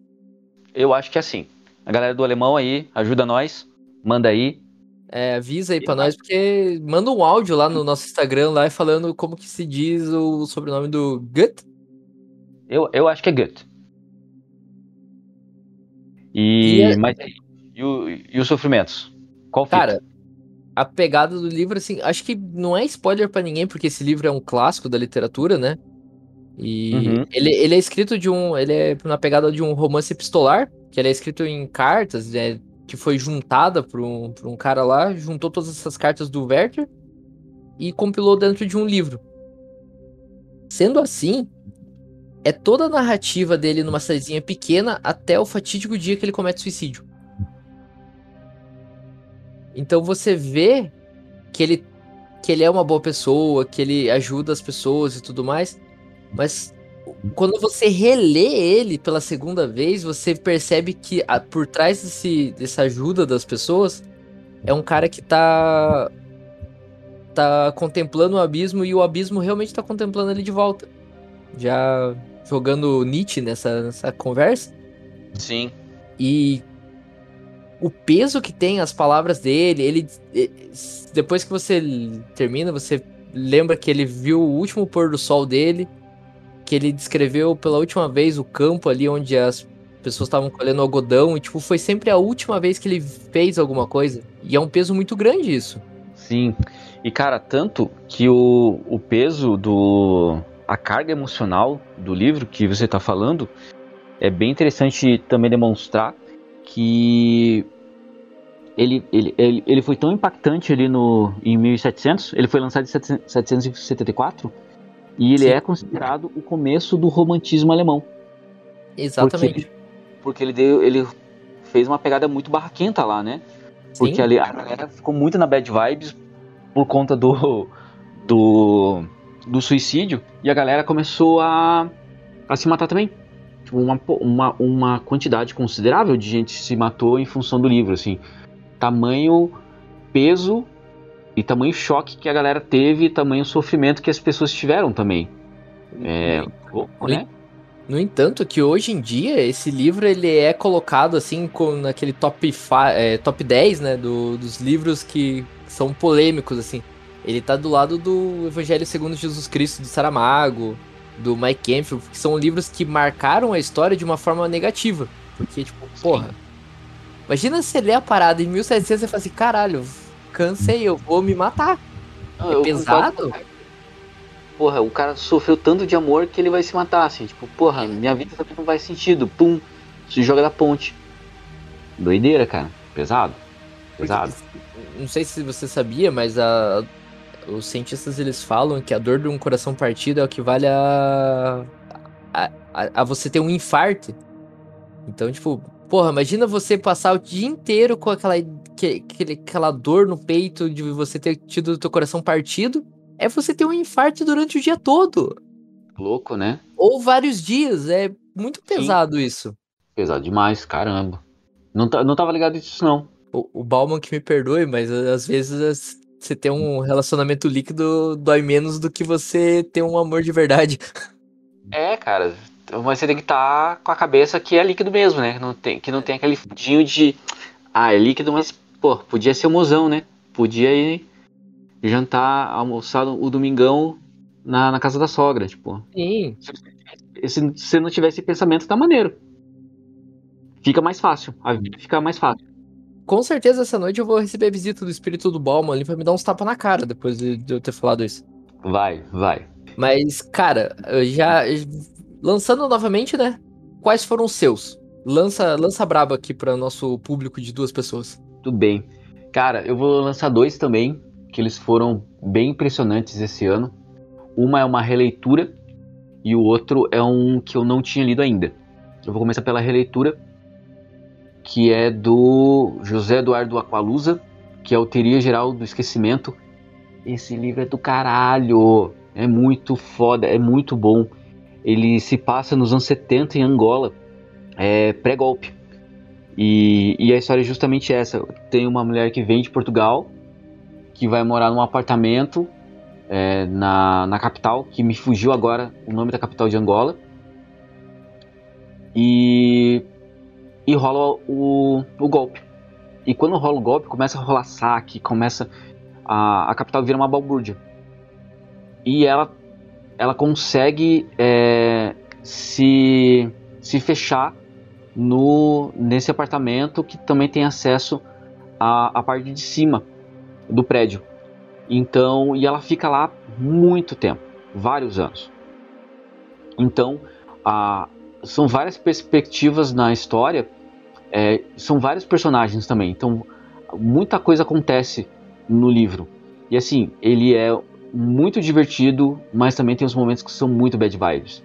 Eu acho que é assim. A galera do alemão aí, ajuda nós. Manda aí. É, avisa aí pra nós, porque manda um áudio lá no nosso Instagram lá falando como que se diz o sobrenome do Goethe. Eu, eu acho que é Goethe. E, e, é... mas, e, o, e os sofrimentos? Qual fica? Cara, a pegada do livro, assim, acho que não é spoiler para ninguém, porque esse livro é um clássico da literatura, né? E uhum. ele, ele é escrito de um. Ele é na pegada de um romance epistolar, que ele é escrito em cartas, né, que foi juntada por um, por um cara lá, juntou todas essas cartas do Werther e compilou dentro de um livro. Sendo assim, é toda a narrativa dele numa cidadezinha pequena até o fatídico dia que ele comete suicídio. Então você vê que ele que ele é uma boa pessoa, que ele ajuda as pessoas e tudo mais, mas quando você relê ele pela segunda vez, você percebe que a, por trás desse, dessa ajuda das pessoas é um cara que tá tá contemplando o abismo e o abismo realmente tá contemplando ele de volta. Já jogando Nietzsche nessa, nessa conversa. Sim. E o peso que tem as palavras dele, ele depois que você termina, você lembra que ele viu o último pôr do sol dele que ele descreveu pela última vez o campo ali onde as pessoas estavam colhendo algodão e tipo foi sempre a última vez que ele fez alguma coisa. E é um peso muito grande isso. Sim. E cara, tanto que o, o peso do a carga emocional do livro que você está falando é bem interessante também demonstrar que ele, ele, ele, ele foi tão impactante ali no, em 1700, ele foi lançado em 774 e ele Sim. é considerado o começo do romantismo alemão. Exatamente. Porque, porque ele, deu, ele fez uma pegada muito barraquenta lá, né? Porque ali a galera ficou muito na bad vibes por conta do, do, do suicídio e a galera começou a, a se matar também. Tipo, uma, uma, uma quantidade considerável de gente se matou em função do livro, assim. Tamanho peso e tamanho choque que a galera teve, e tamanho sofrimento que as pessoas tiveram também. É louco, né? No entanto, que hoje em dia esse livro ele é colocado assim com naquele top, é, top 10, né, do, dos livros que são polêmicos assim. Ele tá do lado do Evangelho segundo Jesus Cristo de Saramago, do Mike Canfield, que são livros que marcaram a história de uma forma negativa. Porque tipo, porra, imagina você ler a parada em 1700 e falar assim, caralho, cansei, eu vou me matar. Não, é pesado? Porra, o cara sofreu tanto de amor que ele vai se matar, assim. Tipo, porra, minha vida também não faz sentido. Pum, se joga da ponte. Doideira, cara. Pesado. Pesado. Porque, não sei se você sabia, mas a, os cientistas eles falam que a dor de um coração partido é o que vale a, a, a, a você ter um infarto. Então, tipo, porra, imagina você passar o dia inteiro com aquela que, aquela dor no peito de você ter tido o teu coração partido, é você ter um infarto durante o dia todo. Louco, né? Ou vários dias, é muito pesado Sim. isso. Pesado demais, caramba. Não, não tava ligado nisso, não. O, o Bauman que me perdoe, mas às vezes você ter um relacionamento líquido dói menos do que você ter um amor de verdade. É, cara. Mas você tem que estar tá com a cabeça que é líquido mesmo, né? Não tem, que não tem aquele fundinho de. Ah, é líquido, mas pô, podia ser o mozão, né? Podia ir jantar, almoçar o domingão na, na casa da sogra, tipo. Sim. Se, você não tivesse pensamento, tá maneiro. Fica mais fácil. A vida fica mais fácil. Com certeza essa noite eu vou receber a visita do espírito do Balma ali pra me dar uns tapas na cara depois de, de eu ter falado isso. Vai, vai. Mas, cara, já. Lançando novamente, né? Quais foram os seus? Lança, lança braba aqui para nosso público de duas pessoas. Tudo bem. Cara, eu vou lançar dois também, que eles foram bem impressionantes esse ano. Uma é uma releitura e o outro é um que eu não tinha lido ainda, Eu vou começar pela releitura, que é do José Eduardo Aqualusa, que é o Teoria Geral do Esquecimento. Esse livro é do caralho, é muito foda, é muito bom. Ele se passa nos anos 70 em Angola, é pré-golpe. E, e a história é justamente essa. Tem uma mulher que vem de Portugal, que vai morar num apartamento é, na, na capital, que me fugiu agora o nome da capital de Angola. E, e rola o, o golpe. E quando rola o golpe, começa a rolar saque, começa. A, a capital vira uma balbúrdia. E ela, ela consegue é, se, se fechar no, nesse apartamento que também tem acesso à, à parte de cima do prédio. Então, e ela fica lá muito tempo, vários anos. Então, a, são várias perspectivas na história, é, são vários personagens também. Então, muita coisa acontece no livro. E assim, ele é muito divertido, mas também tem os momentos que são muito bad vibes.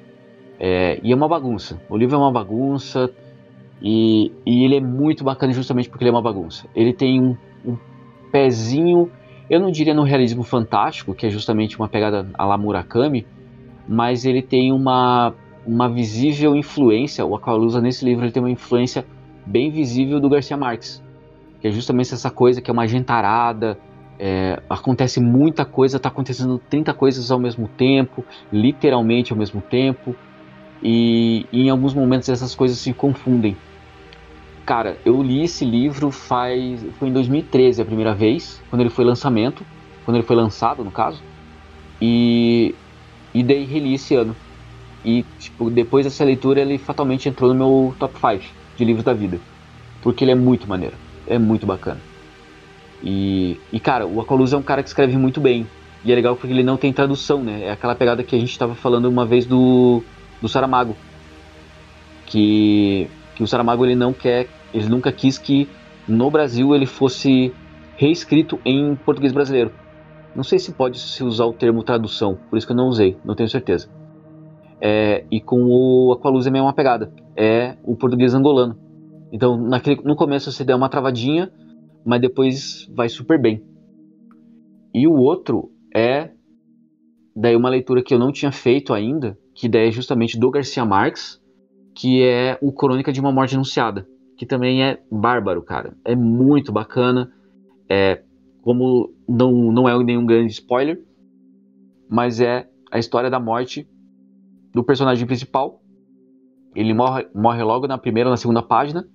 É, e é uma bagunça. O livro é uma bagunça e, e, ele é muito bacana justamente porque ele é uma bagunça. Ele tem um, um pezinho eu não diria no realismo fantástico, que é justamente uma pegada a la Murakami, mas ele tem uma, uma visível influência, o Aqualusa nesse livro ele tem uma influência bem visível do Garcia Marques, que é justamente essa coisa que é uma gentarada, é, acontece muita coisa, está acontecendo 30 coisas ao mesmo tempo, literalmente ao mesmo tempo, e, e em alguns momentos essas coisas se confundem. Cara, eu li esse livro faz. Foi em 2013 a primeira vez, quando ele foi lançamento. Quando ele foi lançado, no caso. E. E daí reli esse ano. E, tipo, depois dessa leitura ele fatalmente entrou no meu top 5 de livros da vida. Porque ele é muito maneiro. É muito bacana. E, e cara, o Aqualuz é um cara que escreve muito bem. E é legal porque ele não tem tradução, né? É aquela pegada que a gente estava falando uma vez do, do Saramago. Que que o Saramago ele não quer, ele nunca quis que no Brasil ele fosse reescrito em português brasileiro. Não sei se pode se usar o termo tradução, por isso que eu não usei, não tenho certeza. É, e com o Aqualuz é a mesma pegada, é o português angolano. Então naquele, no começo você dá uma travadinha, mas depois vai super bem. E o outro é daí uma leitura que eu não tinha feito ainda, que daí é justamente do Garcia Marques, que é o Crônica de uma Morte Anunciada, que também é bárbaro, cara. É muito bacana. É, como não, não é nenhum grande spoiler, mas é a história da morte do personagem principal. Ele morre, morre logo na primeira ou na segunda página.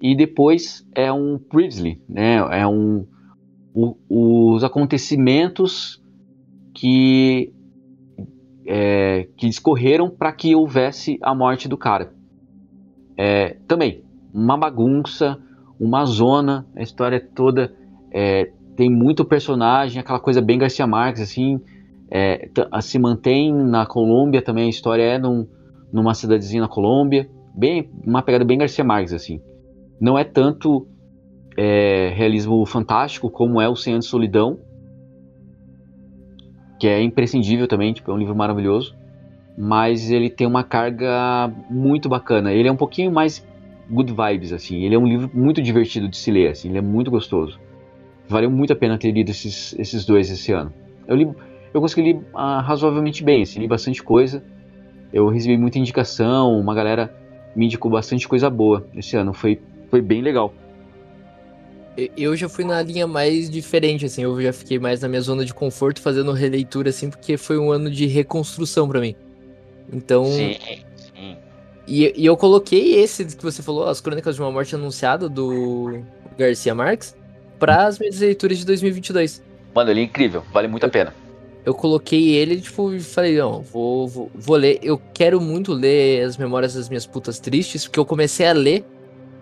E depois é um Priestley, né? É um o, os acontecimentos que é, que discorreram para que houvesse a morte do cara. É, também, uma bagunça, uma zona, a história toda é, tem muito personagem, aquela coisa bem Garcia Marques, assim, é, se mantém na Colômbia também, a história é num, numa cidadezinha na Colômbia, bem, uma pegada bem Garcia Marques, assim. Não é tanto é, realismo fantástico como é o Anos de Solidão, que é imprescindível também, tipo, é um livro maravilhoso, mas ele tem uma carga muito bacana. Ele é um pouquinho mais good vibes, assim. Ele é um livro muito divertido de se ler, assim. Ele é muito gostoso. Valeu muito a pena ter lido esses, esses dois esse ano. Eu li, eu consegui ler ah, razoavelmente bem, assim, li bastante coisa. Eu recebi muita indicação, uma galera me indicou bastante coisa boa esse ano. Foi, foi bem legal eu já fui na linha mais diferente, assim, eu já fiquei mais na minha zona de conforto fazendo releitura, assim, porque foi um ano de reconstrução para mim. Então. Sim, sim. E, e, eu coloquei esse que você falou, As Crônicas de uma Morte Anunciada, do Garcia Marques, para as minhas leituras de 2022. Mano, ele é incrível, vale muito a pena. Eu coloquei ele, tipo, e falei, não, vou, vou, vou ler. Eu quero muito ler As Memórias das Minhas Putas Tristes, porque eu comecei a ler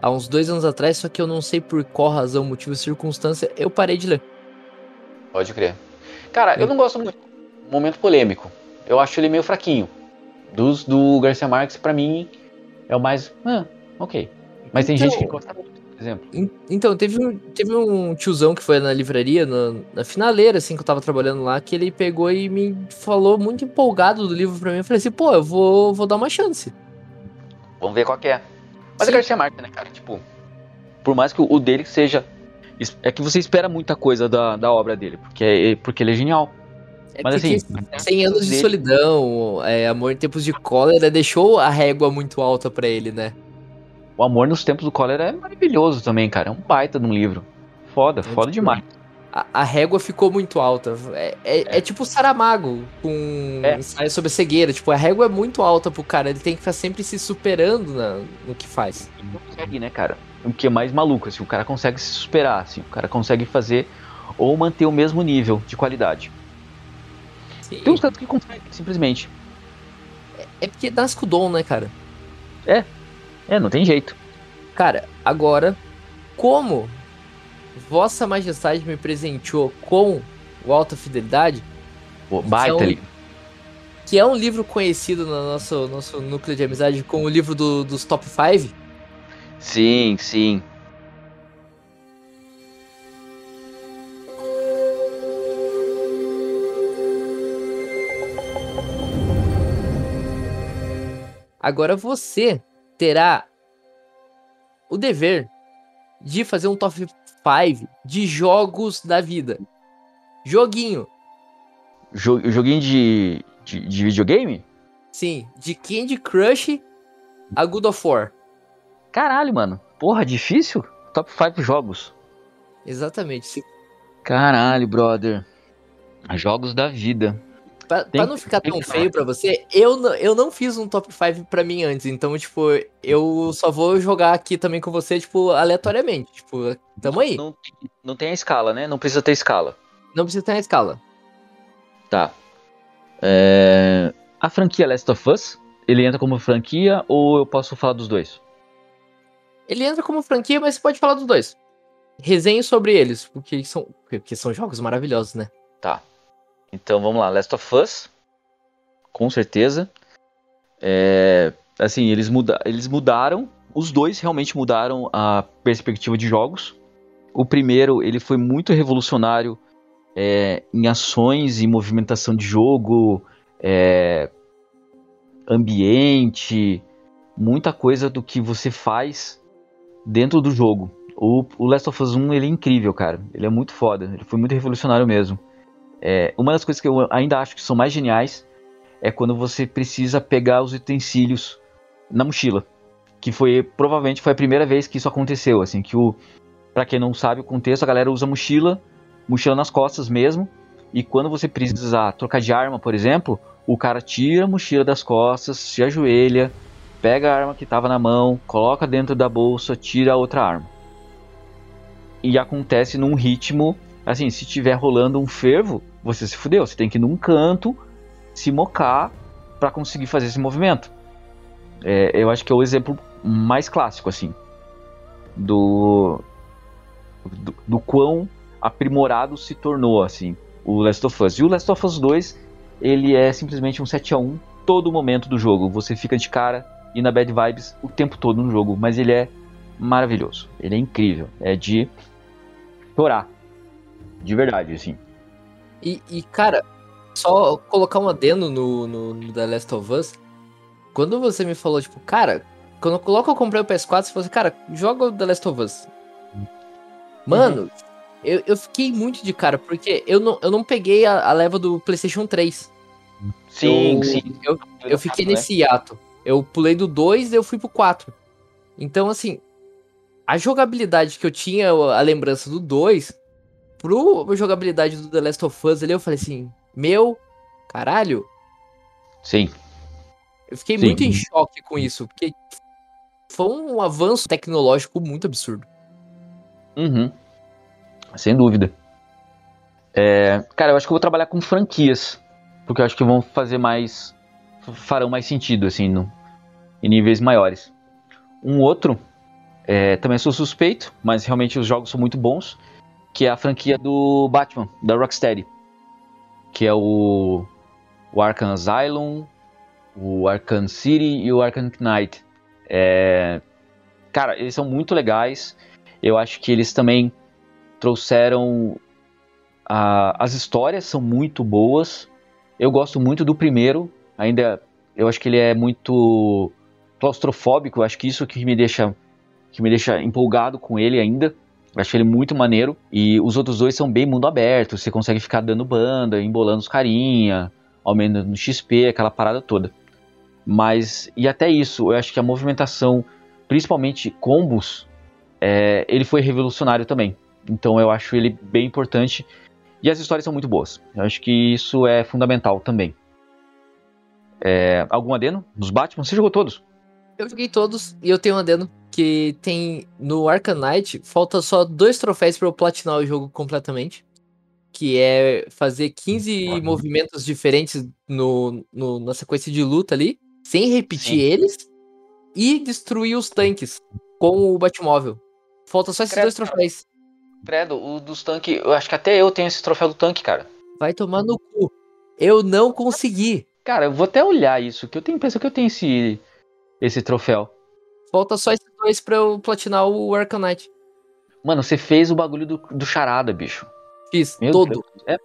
há uns dois anos atrás, só que eu não sei por qual razão, motivo, circunstância, eu parei de ler. Pode crer. Cara, é. eu não gosto muito. Momento polêmico. Eu acho ele meio fraquinho. Dos do Garcia Marques, para mim, é o mais. Ah, ok. Mas tem então, gente que gosta muito, por exemplo. Então, teve um, teve um tiozão que foi na livraria, na, na finaleira, assim, que eu tava trabalhando lá, que ele pegou e me falou muito empolgado do livro pra mim. Eu falei assim, pô, eu vou, vou dar uma chance. Vamos ver qual é. Mas Sim. é Garcia Marques, né, cara? Tipo, por mais que o dele seja. É que você espera muita coisa da, da obra dele, porque, é, porque ele é genial. É Mas assim. 100 anos de dele... solidão, é, amor em tempos de cólera, deixou a régua muito alta para ele, né? O amor nos tempos do cólera é maravilhoso também, cara. É um baita de um livro. Foda, é foda demais. A, a, régua ficou muito alta. É, é, é. é tipo Saramago com é. ensaio sobre a cegueira. Tipo, a régua é muito alta pro cara. Ele tem que estar sempre se superando na, no que faz. Consegue, né, cara? O que é mais maluco, assim, o cara consegue se superar, assim, o cara consegue fazer ou manter o mesmo nível de qualidade. Sim. Tem uns caras que conseguem, simplesmente. É, é porque nasce com o dom, né, cara? É. É, não tem jeito. Cara, agora, como Vossa Majestade me presenteou com o Alta Fidelidade. O baita que, é um, que é um livro conhecido no nosso, nosso núcleo de amizade como o livro do, dos top 5. Sim, sim. Agora você terá o dever de fazer um top 5 de jogos da vida. Joguinho. Jo joguinho de, de, de, videogame? Sim, de Candy Crush a God of War. Caralho, mano. Porra, difícil? Top 5 jogos. Exatamente. Caralho, brother. Jogos da vida. Pra, pra não ficar tão feio pra você, eu, eu não fiz um top 5 pra mim antes. Então, tipo, eu só vou jogar aqui também com você, tipo, aleatoriamente. Tipo, tamo aí. Não, não tem a escala, né? Não precisa ter escala. Não precisa ter a escala. Tá. É... A franquia Last of Us, ele entra como franquia ou eu posso falar dos dois? Ele entra como franquia, mas você pode falar dos dois. Resenhe sobre eles, porque são, porque são jogos maravilhosos, né? Tá. Então vamos lá, Last of Us, com certeza. É, assim, eles, muda eles mudaram, os dois realmente mudaram a perspectiva de jogos. O primeiro, ele foi muito revolucionário é, em ações e movimentação de jogo, é, ambiente, muita coisa do que você faz dentro do jogo. O, o Last of Us 1 ele é incrível, cara. Ele é muito foda. Ele foi muito revolucionário mesmo. É, uma das coisas que eu ainda acho que são mais geniais é quando você precisa pegar os utensílios na mochila. Que foi provavelmente foi a primeira vez que isso aconteceu, assim, que o para quem não sabe o contexto, a galera usa mochila, mochila nas costas mesmo, e quando você precisa trocar de arma, por exemplo, o cara tira a mochila das costas, se ajoelha, pega a arma que estava na mão, coloca dentro da bolsa, tira a outra arma. E acontece num ritmo Assim, se tiver rolando um fervo, você se fudeu. Você tem que ir num canto, se mocar para conseguir fazer esse movimento. É, eu acho que é o exemplo mais clássico, assim, do, do, do quão aprimorado se tornou, assim, o Last of Us. E o Last of Us 2, ele é simplesmente um 7 a 1 todo momento do jogo. Você fica de cara e na bad vibes o tempo todo no jogo, mas ele é maravilhoso. Ele é incrível. É de chorar. De verdade, assim. E, e cara, só colocar um adendo no, no, no, The Last of Us. Quando você me falou, tipo, cara, quando eu coloco eu comprei o PS4, você falou assim, cara, joga o The Last of Us. Mano, uhum. eu, eu fiquei muito de cara, porque eu não, eu não peguei a, a leva do PlayStation 3. Sim, eu, sim. Eu, eu fiquei né? nesse hiato. Eu pulei do 2 e eu fui pro 4. Então, assim, a jogabilidade que eu tinha, a lembrança do 2, pro jogabilidade do The Last of Us ali, eu falei assim, meu caralho. Sim. Eu fiquei Sim. muito em choque com isso, porque foi um avanço tecnológico muito absurdo. Uhum. Sem dúvida. É, cara, eu acho que eu vou trabalhar com franquias, porque eu acho que vão fazer mais, farão mais sentido, assim, no, em níveis maiores. Um outro, é, também sou suspeito, mas realmente os jogos são muito bons que é a franquia do Batman, da Rocksteady. Que é o, o Arkham Asylum, o Arkham City e o Arkham Knight. É, cara, eles são muito legais. Eu acho que eles também trouxeram. A, as histórias são muito boas. Eu gosto muito do primeiro. Ainda. Eu acho que ele é muito claustrofóbico, acho que isso que me deixa que me deixa empolgado com ele ainda. Acho ele muito maneiro. E os outros dois são bem mundo aberto. Você consegue ficar dando banda, embolando os carinha, aumentando no XP, aquela parada toda. Mas, e até isso, eu acho que a movimentação, principalmente combos, é, ele foi revolucionário também. Então eu acho ele bem importante. E as histórias são muito boas. Eu acho que isso é fundamental também. É, algum adeno nos Batman? Você jogou todos? Eu joguei todos e eu tenho um adendo que tem no Arcanite, falta só dois troféus para eu platinar o jogo completamente. Que é fazer 15 movimentos diferentes no, no, na sequência de luta ali, sem repetir Sim. eles, e destruir os tanques com o Batmóvel. Falta só esses Credo, dois troféus. Credo, o dos tanques, eu acho que até eu tenho esse troféu do tanque, cara. Vai tomar no cu. Eu não consegui. Cara, eu vou até olhar isso, que eu tenho impressão que eu tenho esse, esse troféu. Falta só esses dois pra eu platinar o Arcanite. Mano, você fez o bagulho do, do charada, bicho. Fiz, Meu todo. É,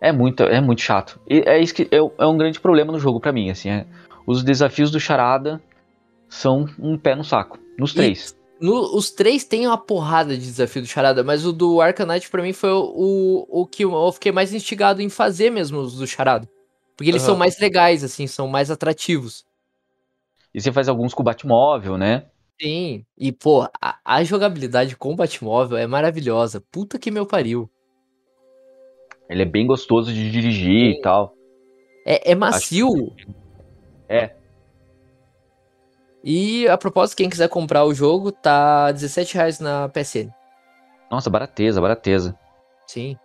é, muito, é muito chato. E é isso que é, é um grande problema no jogo para mim, assim. É, os desafios do charada são um pé no saco. Nos três. No, os três têm uma porrada de desafio do Charada, mas o do Arcanite para mim foi o, o, o, que eu fiquei mais instigado em fazer mesmo, os do Charada. Porque eles uhum. são mais legais, assim, são mais atrativos. E você faz alguns com o Batmóvel, né? Sim. E, pô, a, a jogabilidade com o Batmóvel é maravilhosa. Puta que meu pariu. Ele é bem gostoso de dirigir Sim. e tal. É, é macio. É. E a propósito, quem quiser comprar o jogo, tá R$17,00 na PSN. Nossa, barateza, barateza. Sim.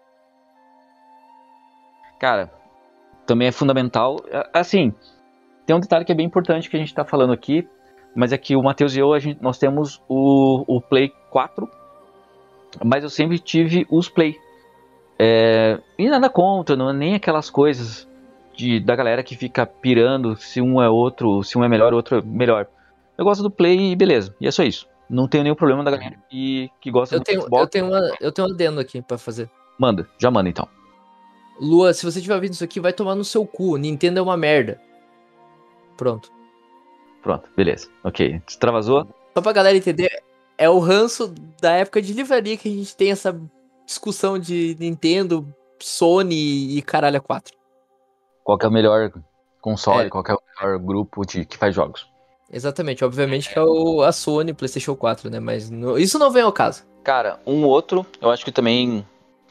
Cara, também é fundamental. Assim, tem um detalhe que é bem importante que a gente está falando aqui, mas é que o Matheus e eu, a gente, nós temos o, o Play 4, mas eu sempre tive os Play. É, e nada contra, não é nem aquelas coisas de, da galera que fica pirando se um é outro, se um é melhor, o outro é melhor. Eu gosto do Play e beleza, e é só isso. Não tenho nenhum problema da galera que, que gosta eu do tenho, Xbox. Eu tenho, uma, eu tenho um adendo aqui para fazer. Manda, já manda então. Lua, se você estiver ouvindo isso aqui, vai tomar no seu cu. Nintendo é uma merda. Pronto. Pronto, beleza. Ok. Extravasou? Só pra galera entender, é o ranço da época de livraria que a gente tem essa discussão de Nintendo, Sony e caralho 4. Qual que é o melhor console, é. qual que é o melhor grupo de, que faz jogos? Exatamente, obviamente que é o, a Sony PlayStation 4, né? Mas no, isso não vem ao caso. Cara, um outro, eu acho que também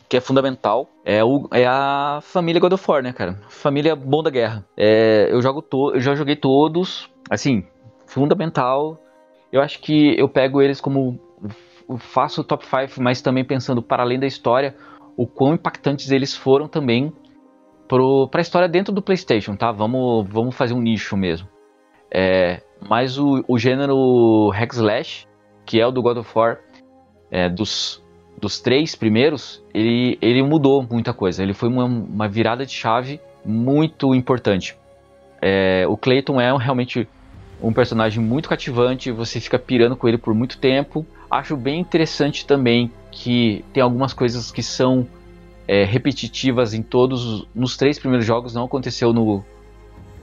que é fundamental é, o, é a família God of War, né, cara? Família Bom da Guerra. É, eu, jogo to, eu já joguei todos, assim, fundamental. Eu acho que eu pego eles como. Faço o top 5, mas também pensando para além da história, o quão impactantes eles foram também para a história dentro do PlayStation, tá? Vamos, vamos fazer um nicho mesmo. É, mas o, o gênero Hack Slash, que é o do God of War, é, dos dos três primeiros, ele, ele mudou muita coisa. Ele foi uma, uma virada de chave muito importante. É, o Clayton é realmente um personagem muito cativante, você fica pirando com ele por muito tempo. Acho bem interessante também que tem algumas coisas que são é, repetitivas em todos nos três primeiros jogos, não aconteceu no,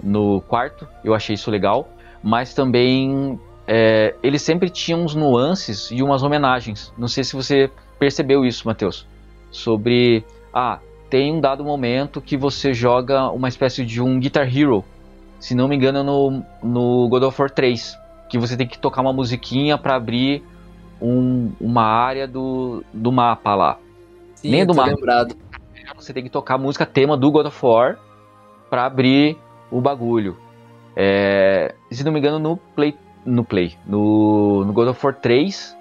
no quarto, eu achei isso legal, mas também é, ele sempre tinha uns nuances e umas homenagens. Não sei se você percebeu isso, Matheus, sobre ah, tem um dado momento que você joga uma espécie de um Guitar Hero, se não me engano no, no God of War 3, que você tem que tocar uma musiquinha para abrir um, uma área do, do mapa lá. Sim, Nem do mapa. Lembrado. Você tem que tocar a música tema do God of War para abrir o bagulho. É, se não me engano no Play, no Play, no, no God of War 3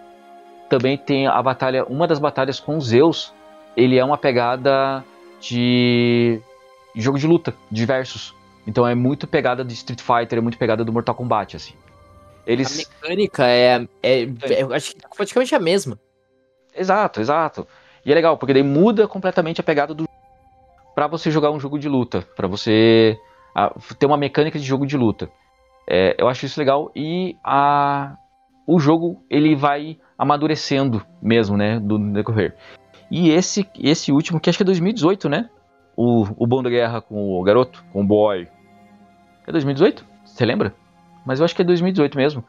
também tem a batalha, uma das batalhas com Zeus, ele é uma pegada de jogo de luta, de versus. Então é muito pegada de Street Fighter, é muito pegada do Mortal Kombat, assim. Eles... A mecânica é, é, é, acho que praticamente a mesma. Exato, exato. E é legal, porque daí muda completamente a pegada do para você jogar um jogo de luta, para você a, ter uma mecânica de jogo de luta. É, eu acho isso legal e a, o jogo ele vai amadurecendo mesmo, né, do decorrer. E esse, esse último, que acho que é 2018, né? O, o Bom da Guerra com o garoto, com o boy. É 2018? Você lembra? mas eu acho que é 2018 mesmo.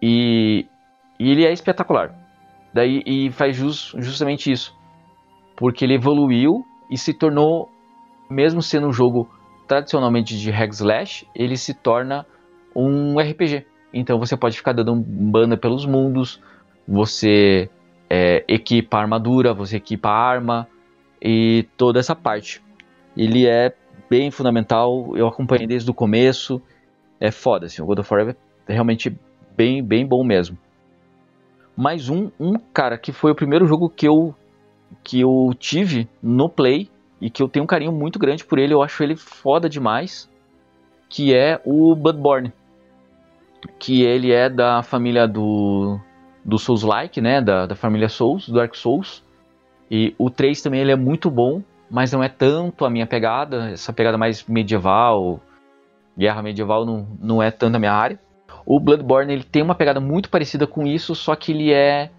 E, e ele é espetacular. Daí e faz just, justamente isso, porque ele evoluiu e se tornou, mesmo sendo um jogo tradicionalmente de hack slash, ele se torna um RPG. Então você pode ficar dando banda pelos mundos, você é, equipa armadura, você equipa arma e toda essa parte. Ele é bem fundamental, eu acompanhei desde o começo, é foda, assim, o God of War é realmente bem, bem bom mesmo. Mais um, um cara que foi o primeiro jogo que eu que eu tive no Play e que eu tenho um carinho muito grande por ele, eu acho ele foda demais, que é o Bloodborne. Que ele é da família do, do Souls-like, né, da, da família Souls, do Dark Souls. E o 3 também ele é muito bom, mas não é tanto a minha pegada, essa pegada mais medieval, guerra medieval não, não é tanto a minha área. O Bloodborne ele tem uma pegada muito parecida com isso, só que ele é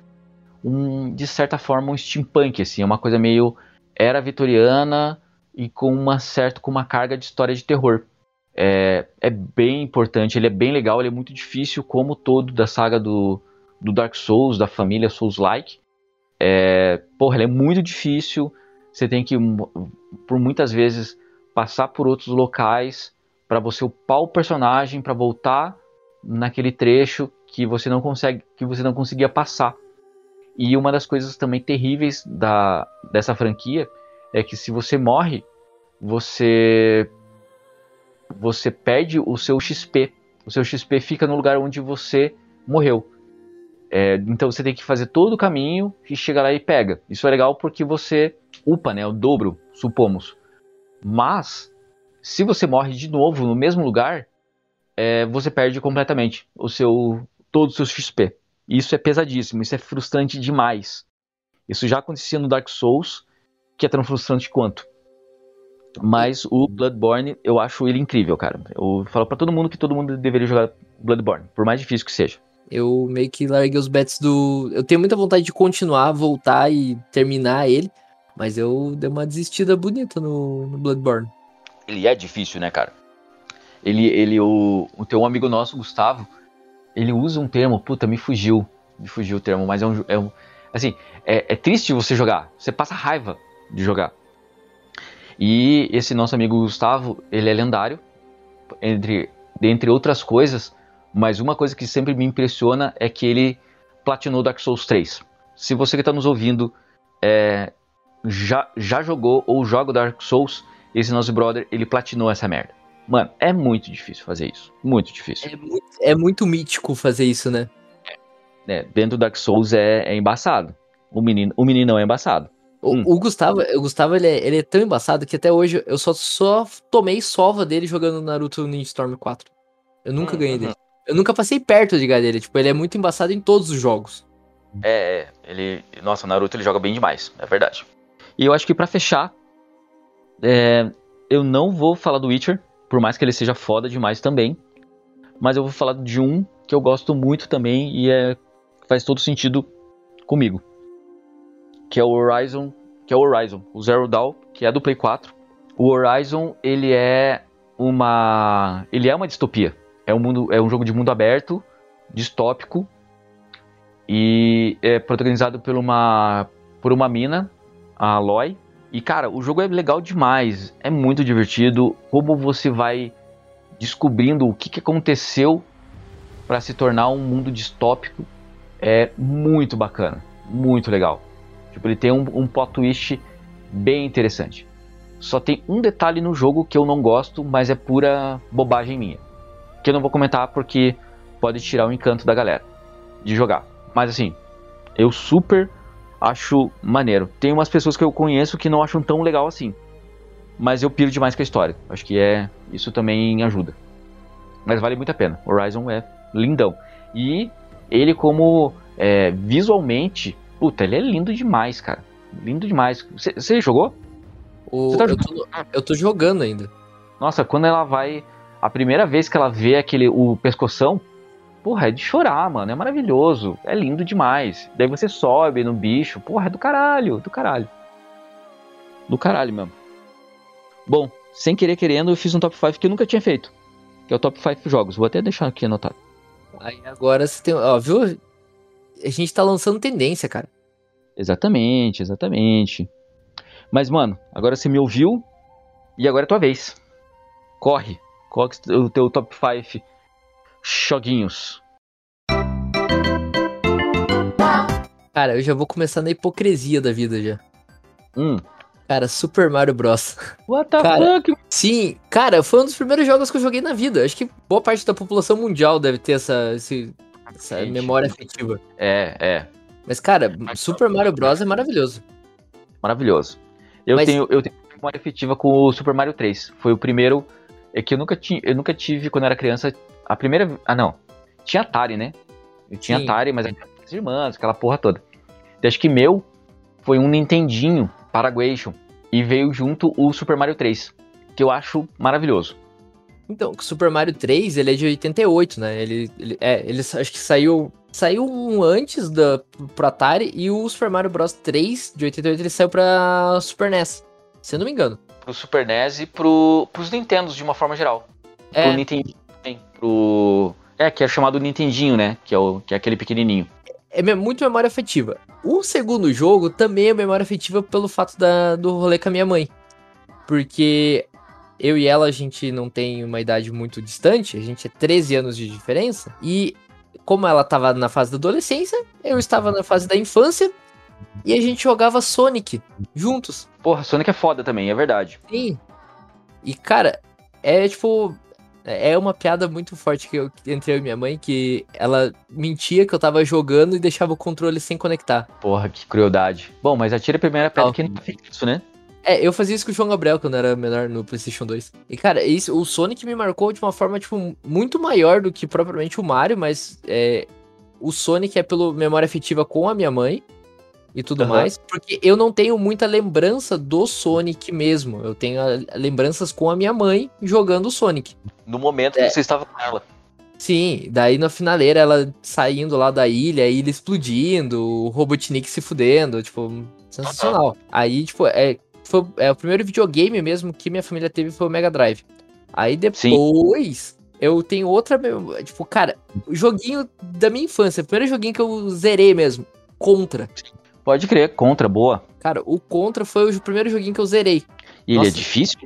um, de certa forma um steampunk, assim, é uma coisa meio era vitoriana e com uma certa com uma carga de história de terror. É, é bem importante, ele é bem legal, ele é muito difícil, como todo da saga do, do Dark Souls, da família Souls-like. É, porra, ele é muito difícil, você tem que, por muitas vezes, passar por outros locais para você upar o personagem, para voltar naquele trecho que você não consegue, que você não conseguia passar. E uma das coisas também terríveis da, dessa franquia é que se você morre, você você perde o seu XP. O seu XP fica no lugar onde você morreu. É, então você tem que fazer todo o caminho e chega lá e pega. Isso é legal porque você upa, né? O dobro, supomos. Mas se você morre de novo no mesmo lugar, é, você perde completamente o seu todo o seu XP. Isso é pesadíssimo, isso é frustrante demais. Isso já acontecia no Dark Souls, que é tão frustrante quanto. Mas o Bloodborne, eu acho ele incrível, cara. Eu falo para todo mundo que todo mundo deveria jogar Bloodborne, por mais difícil que seja. Eu meio que larguei os bets do. Eu tenho muita vontade de continuar, voltar e terminar ele, mas eu dei uma desistida bonita no, no Bloodborne. Ele é difícil, né, cara? Ele, ele o, o teu amigo nosso, Gustavo, ele usa um termo, puta, me fugiu, me fugiu o termo, mas é um, é um assim, é, é triste você jogar, você passa raiva de jogar. E esse nosso amigo Gustavo, ele é lendário, entre, entre outras coisas, mas uma coisa que sempre me impressiona é que ele platinou Dark Souls 3. Se você que está nos ouvindo é, já, já jogou ou joga Dark Souls, esse nosso brother, ele platinou essa merda. Mano, é muito difícil fazer isso. Muito difícil. É muito, é muito mítico fazer isso, né? É, dentro do Dark Souls é, é embaçado. O menino, o menino não é embaçado. O, hum. o, Gustavo, o Gustavo ele é, ele é, tão embaçado que até hoje eu só, só tomei sova dele jogando Naruto Ninja Storm 4. Eu nunca hum, ganhei dele. Eu nunca passei perto de ganhar dele. Tipo, ele é muito embaçado em todos os jogos. É, é ele. Nossa, Naruto ele joga bem demais, é verdade. E eu acho que para fechar, é, eu não vou falar do Witcher, por mais que ele seja foda demais também. Mas eu vou falar de um que eu gosto muito também e é, faz todo sentido comigo. Que é o Horizon, que é o Horizon, o Zero Dawn, que é do Play 4. O Horizon, ele é uma ele é uma distopia. É um mundo é um jogo de mundo aberto, distópico e é protagonizado por uma por uma mina, a Aloy, e cara, o jogo é legal demais, é muito divertido. Como você vai descobrindo o que, que aconteceu para se tornar um mundo distópico é muito bacana, muito legal. Tipo, ele tem um, um plot twist bem interessante. Só tem um detalhe no jogo que eu não gosto, mas é pura bobagem minha. Que eu não vou comentar porque pode tirar o encanto da galera de jogar. Mas assim, eu super acho maneiro. Tem umas pessoas que eu conheço que não acham tão legal assim. Mas eu piro demais com a história. Acho que é isso também ajuda. Mas vale muito a pena. Horizon é lindão. E ele como é, visualmente, puta, ele é lindo demais, cara. Lindo demais. Você jogou? O, tá eu, tô, eu tô jogando ainda. Nossa, quando ela vai. A primeira vez que ela vê aquele o pescoção, Porra, é de chorar, mano. É maravilhoso. É lindo demais. Daí você sobe no bicho. Porra, é do caralho. Do caralho. Do caralho mesmo. Bom, sem querer querendo, eu fiz um top 5 que eu nunca tinha feito. Que é o top 5 jogos. Vou até deixar aqui anotado. Aí agora você tem. Ó, viu? A gente tá lançando tendência, cara. Exatamente, exatamente. Mas, mano, agora você me ouviu e agora é tua vez. Corre. Coloque o teu top 5 joguinhos. Cara, eu já vou começar na hipocrisia da vida já. Hum. Cara, Super Mario Bros. What the Cara, fuck? Sim, cara, foi um dos primeiros jogos que eu joguei na vida. Acho que boa parte da população mundial deve ter essa, esse- essa Gente. memória afetiva. É, é. Mas, cara, Super Mario Bros. é maravilhoso. Maravilhoso. Eu Mas- tenho eu tenho uma memória afetiva com o Super Mario 3. Foi o primeiro é que eu nunca tinha, eu nunca tive quando eu era criança a primeira, ah não. Tinha Atari, né? Eu tinha Sim. Atari, mas as irmãs, aquela porra toda. E acho que meu foi um Nintendinho Paraguation e veio junto o Super Mario 3, que eu acho maravilhoso. Então, o Super Mario 3, ele é de 88, né? Ele, ele é, ele acho que saiu saiu um antes da pro Atari e o Super Mario Bros 3 de 88 ele saiu pra Super NES, se eu não me engano. Pro Super NES e pro, pros Nintendos de uma forma geral. É, Pro também. Pro. É, que é chamado Nintendinho, né? Que é, o, que é aquele pequenininho. é muito memória afetiva. O segundo jogo também é memória afetiva pelo fato da, do rolê com a minha mãe. Porque eu e ela, a gente não tem uma idade muito distante, a gente é 13 anos de diferença. E como ela tava na fase da adolescência, eu estava na fase da infância. E a gente jogava Sonic juntos. Porra, Sonic é foda também, é verdade. Sim. E, cara, é tipo. É uma piada muito forte que eu, entre eu e minha mãe, que ela mentia que eu tava jogando e deixava o controle sem conectar. Porra, que crueldade. Bom, mas atira a primeira pedra Ah. que não fez isso, né? É, eu fazia isso com o João Gabriel quando era menor no PlayStation 2. E, cara, isso, o Sonic me marcou de uma forma, tipo, muito maior do que propriamente o Mario, mas é, o Sonic é pela memória afetiva com a minha mãe e tudo Aham. mais, porque eu não tenho muita lembrança do Sonic mesmo. Eu tenho a- lembranças com a minha mãe jogando o Sonic. No momento É. que você estava com ela. Sim, daí na finaleira ela saindo lá da ilha, a ilha explodindo, o Robotnik se fudendo, tipo, sensacional. Aí, tipo, é, foi, é o primeiro videogame mesmo que minha família teve foi o Mega Drive. Aí depois eu tenho outra, tipo, cara, o joguinho da minha infância, o primeiro joguinho que eu zerei mesmo, Contra. Pode crer, contra, boa. Cara, o Contra foi o primeiro joguinho que eu zerei. E ele é Nossa. difícil?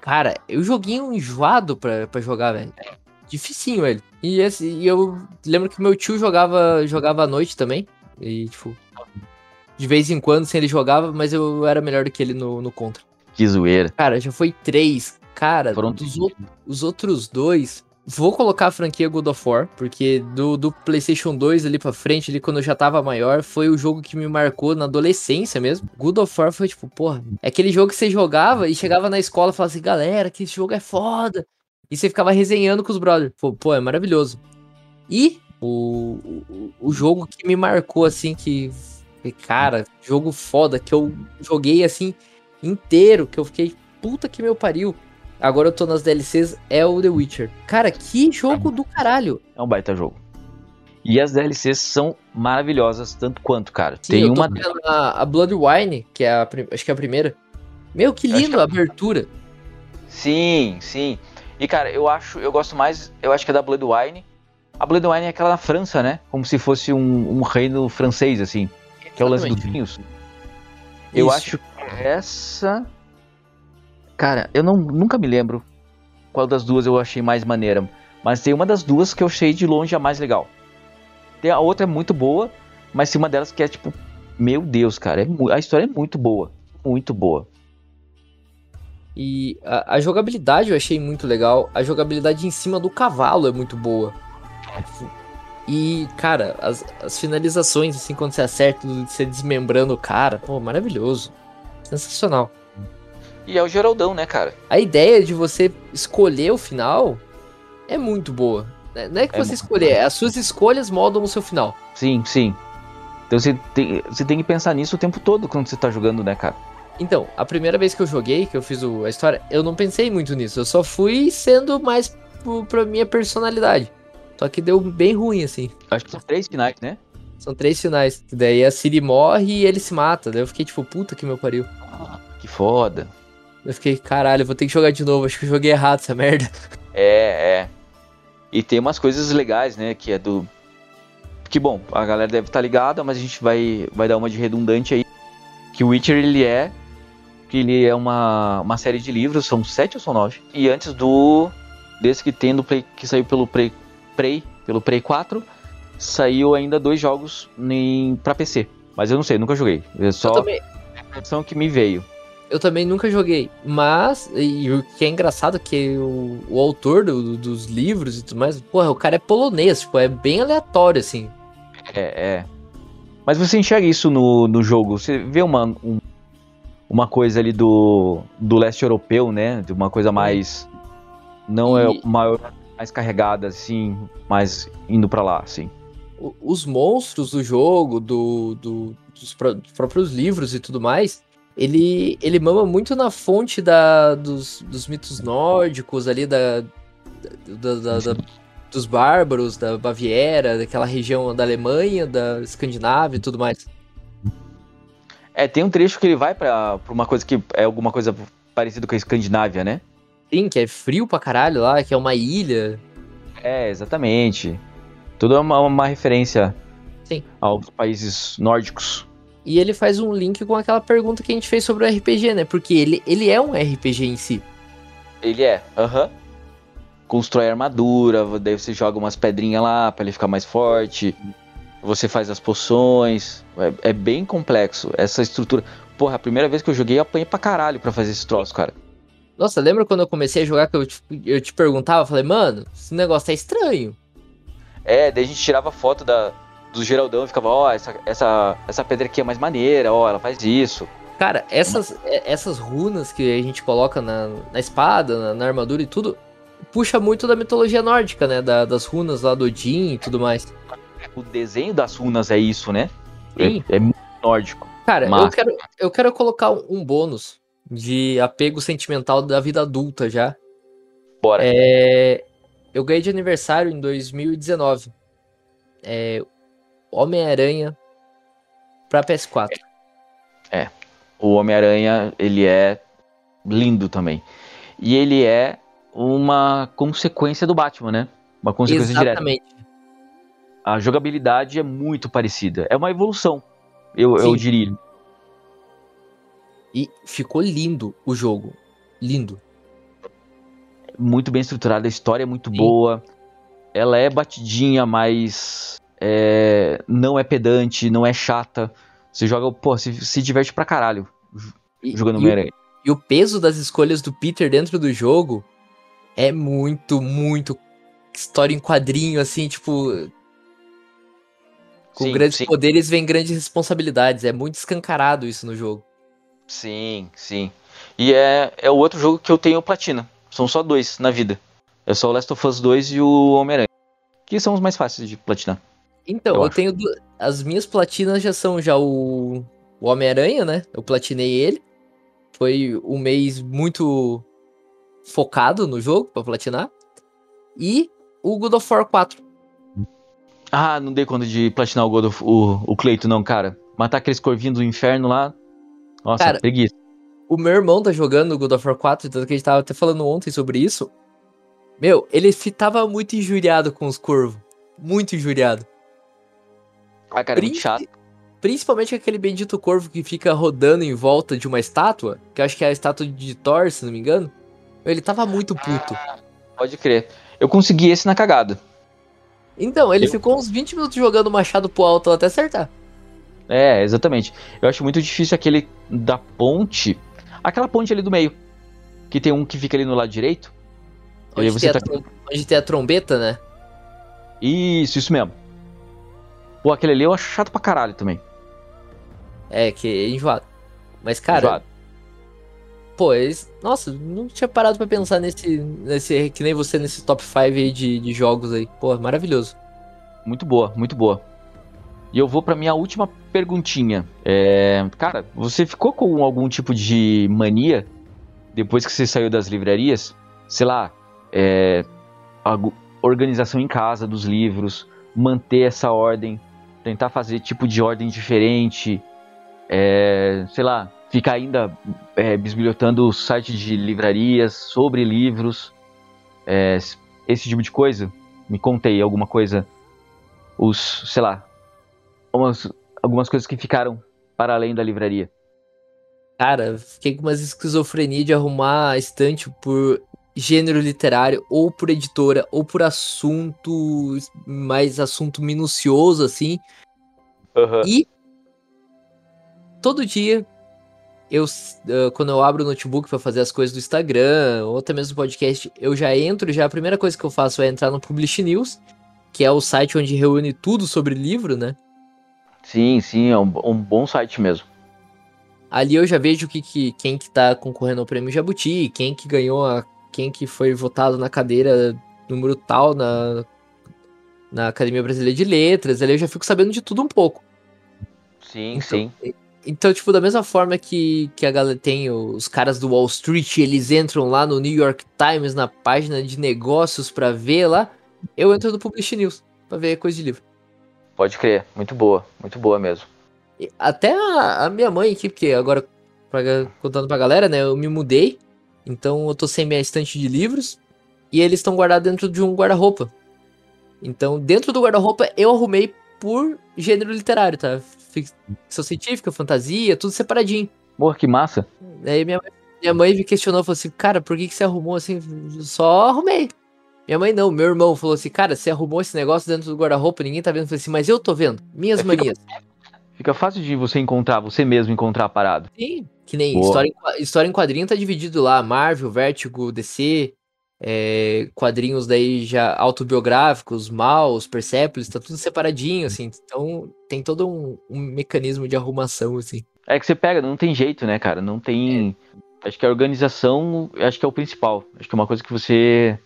Cara, eu joguei um enjoado pra, pra jogar, velho. Dificinho ele. E, esse, e eu lembro que meu tio jogava, jogava à noite também. E, tipo, de vez em quando, assim, ele jogava, mas eu era melhor do que ele no, no contra. Que zoeira. Cara, já foi três. Cara, Foram dos ou- os outros dois. Vou colocar a franquia God of War, porque do, do PlayStation 2 ali pra frente, ali quando eu já tava maior, foi o jogo que me marcou na adolescência mesmo. God of War foi tipo, porra, é aquele jogo que você jogava e chegava na escola e falava assim, galera, que esse jogo é foda. E você ficava resenhando com os brothers. Pô, pô é maravilhoso. E o, o, o jogo que me marcou, assim, que. Cara, jogo foda, que eu joguei assim inteiro, que eu fiquei, puta que meu pariu. Agora eu tô nas DLCs, é o The Witcher. Cara, que jogo do caralho. É um baita jogo. E as DLCs são maravilhosas, tanto quanto, cara. Sim, Tem uma. a, a Blood Wine, que é a, acho que é a primeira. Meu, que lindo que é a abertura. Sim, sim. E, cara, eu acho, eu gosto mais, eu acho que é da Bloodwine. A Bloodwine é aquela na França, né? Como se fosse um, um reino francês, assim. Que é o lance dos Exatamente. vinhos. Eu Isso. acho que essa. Cara, eu não, nunca me lembro qual das duas eu achei mais maneira. Mas tem uma das duas que eu achei de longe a mais legal. Tem a outra é muito boa, mas tem uma delas que é tipo. Meu Deus, cara, é a história é muito boa. Muito boa. E a, a jogabilidade eu achei muito legal. A jogabilidade em cima do cavalo é muito boa. E, cara, as, as finalizações, assim, quando você acerta, você desmembrando o cara, pô, maravilhoso. Sensacional. E é o Geraldão, né, cara? A ideia de você escolher o final é muito boa. né? Não é que É você escolher, é as suas escolhas moldam o seu final. Sim, sim. Então você tem, você tem que pensar nisso o tempo todo quando você tá jogando, né, cara? Então, a primeira vez que eu joguei, que eu fiz o- a história, eu não pensei muito nisso. Eu só fui sendo mais pro- pra minha personalidade. Só que deu bem ruim, assim. Acho que são três finais, né? São três finais. Daí a Siri morre e ele se mata. Daí eu fiquei tipo, puta que meu pariu. Que foda. Eu fiquei, caralho, vou ter que jogar de novo. Acho que eu joguei errado essa merda. [LAUGHS] É, é. E tem umas coisas legais, né? Que é do. Que bom, a galera deve estar tá ligada, mas a gente vai, vai dar uma de redundante aí. Que o Witcher ele é. Que ele é uma, uma série de livros, são sete ou são nove. E antes do. Desse que tem no Play, que saiu pelo Play, Play, pelo Play 4, saiu ainda dois jogos pra PC. Mas eu não sei, nunca joguei. É só também... a impressão que me veio. Eu também nunca joguei, mas e o que é engraçado é que o, o autor do, dos livros e tudo mais, porra, o cara é polonês, tipo, é bem aleatório, assim. É, é. Mas você enxerga isso no, no jogo, você vê uma, um, uma coisa ali do, do leste europeu, né? De uma coisa mais. Não é e... é maior, mais carregada, assim, mais indo para lá, assim. Os monstros do jogo, do, do dos, próprios livros e tudo mais, ele, ele mama muito na fonte da, dos, dos mitos nórdicos ali, da, da, da, da, dos bárbaros, da Baviera, daquela região da Alemanha, da Escandinávia e tudo mais. É, tem um trecho que ele vai pra, pra uma coisa que é alguma coisa parecida com a Escandinávia, né? Sim, que é frio pra caralho lá, que é uma ilha. É, exatamente. Tudo é uma, uma referência Sim. aos países nórdicos. E ele faz um link com aquela pergunta que a gente fez sobre o RPG, né? Porque ele, ele é um RPG em si. Ele é, aham. Uhum. Constrói armadura, daí você joga umas pedrinhas lá para ele ficar mais forte. Você faz as poções. É, é, bem complexo essa estrutura. Porra, a primeira vez que eu joguei, eu apanhei pra caralho pra fazer esse troço, cara. Nossa, lembra quando eu comecei a jogar que eu te, eu te perguntava? Falei, mano, esse negócio tá estranho. É, daí a gente tirava foto da, do Geraldão ficava, ó, oh, essa, essa, essa pedra aqui é mais maneira, ó, oh, ela faz isso. Cara, essas, é, essas runas que a gente coloca na, na espada, na, na, armadura e tudo, puxa muito da mitologia nórdica, né? Da, das runas lá do Odin e tudo mais. O desenho das runas é isso, né? Sim. É, é muito nórdico. Cara, Mas... eu, quero, eu quero colocar um bônus de apego sentimental da vida adulta já. Bora. É, eu ganhei de aniversário em 2019. É, Homem-Aranha para PS4. É. O Homem-Aranha, ele é lindo também. E ele é uma consequência do Batman, né? Uma consequência Exatamente. direta. A jogabilidade é muito parecida. É uma evolução, eu, eu diria. E ficou lindo o jogo. Lindo. Muito bem estruturado, a história é muito Sim. boa. Ela é batidinha, mas é, não é pedante, não é chata. Você joga, pô, se, se diverte pra caralho jogando Homem-Aranha. E o peso das escolhas do Peter dentro do jogo é muito, muito história em quadrinho, assim, tipo. Com sim, grandes sim. poderes vem grandes responsabilidades. É muito escancarado isso no jogo. Sim, sim. E é, é o outro jogo que eu tenho platina. São só dois na vida. É só o Last of Us 2 e o Homem-Aranha. Que são os mais fáceis de platinar. Então, eu, eu tenho. As minhas platinas já são já o, o Homem-Aranha, né? Eu platinei ele. Foi um mês muito focado no jogo pra platinar. E o God of War 4. Ah, não dei conta de platinar o God of, o, o Cleito, não, cara. Matar aqueles corvinhos do inferno lá. Nossa, cara, preguiça. O meu irmão tá jogando o God of War 4, tanto que a gente tava até falando ontem sobre isso. Meu, ele tava muito injuriado com os corvos. Muito injuriado. Ah, cara, é muito chato. Principalmente aquele bendito corvo que fica rodando em volta de uma estátua, que eu acho que é a estátua de Thor, se não me engano. Ele tava muito puto. Ah, pode crer. Eu consegui esse na cagada. Então, ele eu... ficou uns 20 minutos jogando o machado pro alto até acertar. É, exatamente. Eu acho muito difícil aquele da ponte. Aquela ponte ali do meio. Que tem um que fica ali no lado direito. Onde, tem, tá... a, onde tem a trombeta, né? Isso, isso mesmo. Pô, aquele ali eu acho chato pra caralho também. É, que é enjoado. Mas, cara. Enjoado. Pô, eles. Nossa, não tinha parado pra pensar nesse. nesse que nem você nesse top 5 aí de, de jogos aí. Pô, maravilhoso. Muito boa, muito boa. E eu vou pra minha última perguntinha. É, cara, você ficou com algum tipo de mania depois que você saiu das livrarias? Sei lá, é, a organização em casa dos livros, manter essa ordem tentar fazer tipo de ordem diferente, é, sei lá, ficar ainda é, bisbilhotando o site de livrarias sobre livros, é, esse tipo de coisa. Me contei alguma coisa, os, sei lá, umas, algumas coisas que ficaram para além da livraria. Cara, fiquei com umas esquizofrenia de arrumar estante por gênero literário, ou por editora, ou por assunto, mais assunto minucioso, assim. Uhum. E todo dia, eu, uh, quando eu abro o notebook para fazer as coisas do Instagram, ou até mesmo podcast, eu já entro, já a primeira coisa que eu faço é entrar no Publish News, que é o site onde reúne tudo sobre livro, né? Sim, sim, é um, um bom site mesmo. Ali eu já vejo que, que, quem que tá concorrendo ao prêmio Jabuti, quem que ganhou a quem que foi votado na cadeira número tal na, na Academia Brasileira de Letras, ali eu já fico sabendo de tudo um pouco. Sim, então, sim. Então, tipo, da mesma forma que, que a galera tem os caras do Wall Street, eles entram lá no New York Times, na página de negócios para ver lá, eu entro no Publish News pra ver coisa de livro. Pode crer, muito boa, muito boa mesmo. E até a, a, minha mãe aqui, porque agora, pra, contando pra galera, né, eu me mudei, então eu tô sem minha estante de livros e eles estão guardados dentro de um guarda-roupa. Então, dentro do guarda-roupa eu arrumei por gênero literário, tá? Ficção científica, fantasia, tudo separadinho. Porra, que massa. Aí minha, minha mãe me questionou, falou assim, cara, por que, que você arrumou assim? Só arrumei. Minha mãe não, meu irmão falou assim, cara, você arrumou esse negócio dentro do guarda-roupa, ninguém tá vendo. Eu falei assim, mas eu tô vendo, minhas é, manias. Fica, fácil de você encontrar, você mesmo encontrar parado. Sim, que nem história em, história em quadrinho tá dividido lá, Marvel, Vertigo, DC, é, quadrinhos daí já autobiográficos, Maus, Persepolis, tá tudo separadinho, assim. Então tem todo um, um, mecanismo de arrumação, assim. É que você pega, não tem jeito, né, cara? Não tem. É. Acho que a organização, acho que é o principal. Acho que é uma coisa que você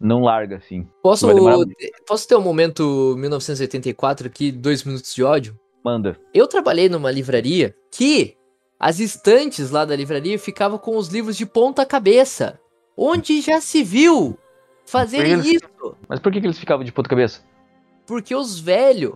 não larga, assim. Posso, posso ter um momento 1984 aqui, dois minutos de ódio? Manda. Eu trabalhei numa livraria que as estantes lá da livraria ficavam com os livros de ponta cabeça. Onde já se viu fazer isso? Mas por que, que eles ficavam de ponta cabeça? Porque os velhos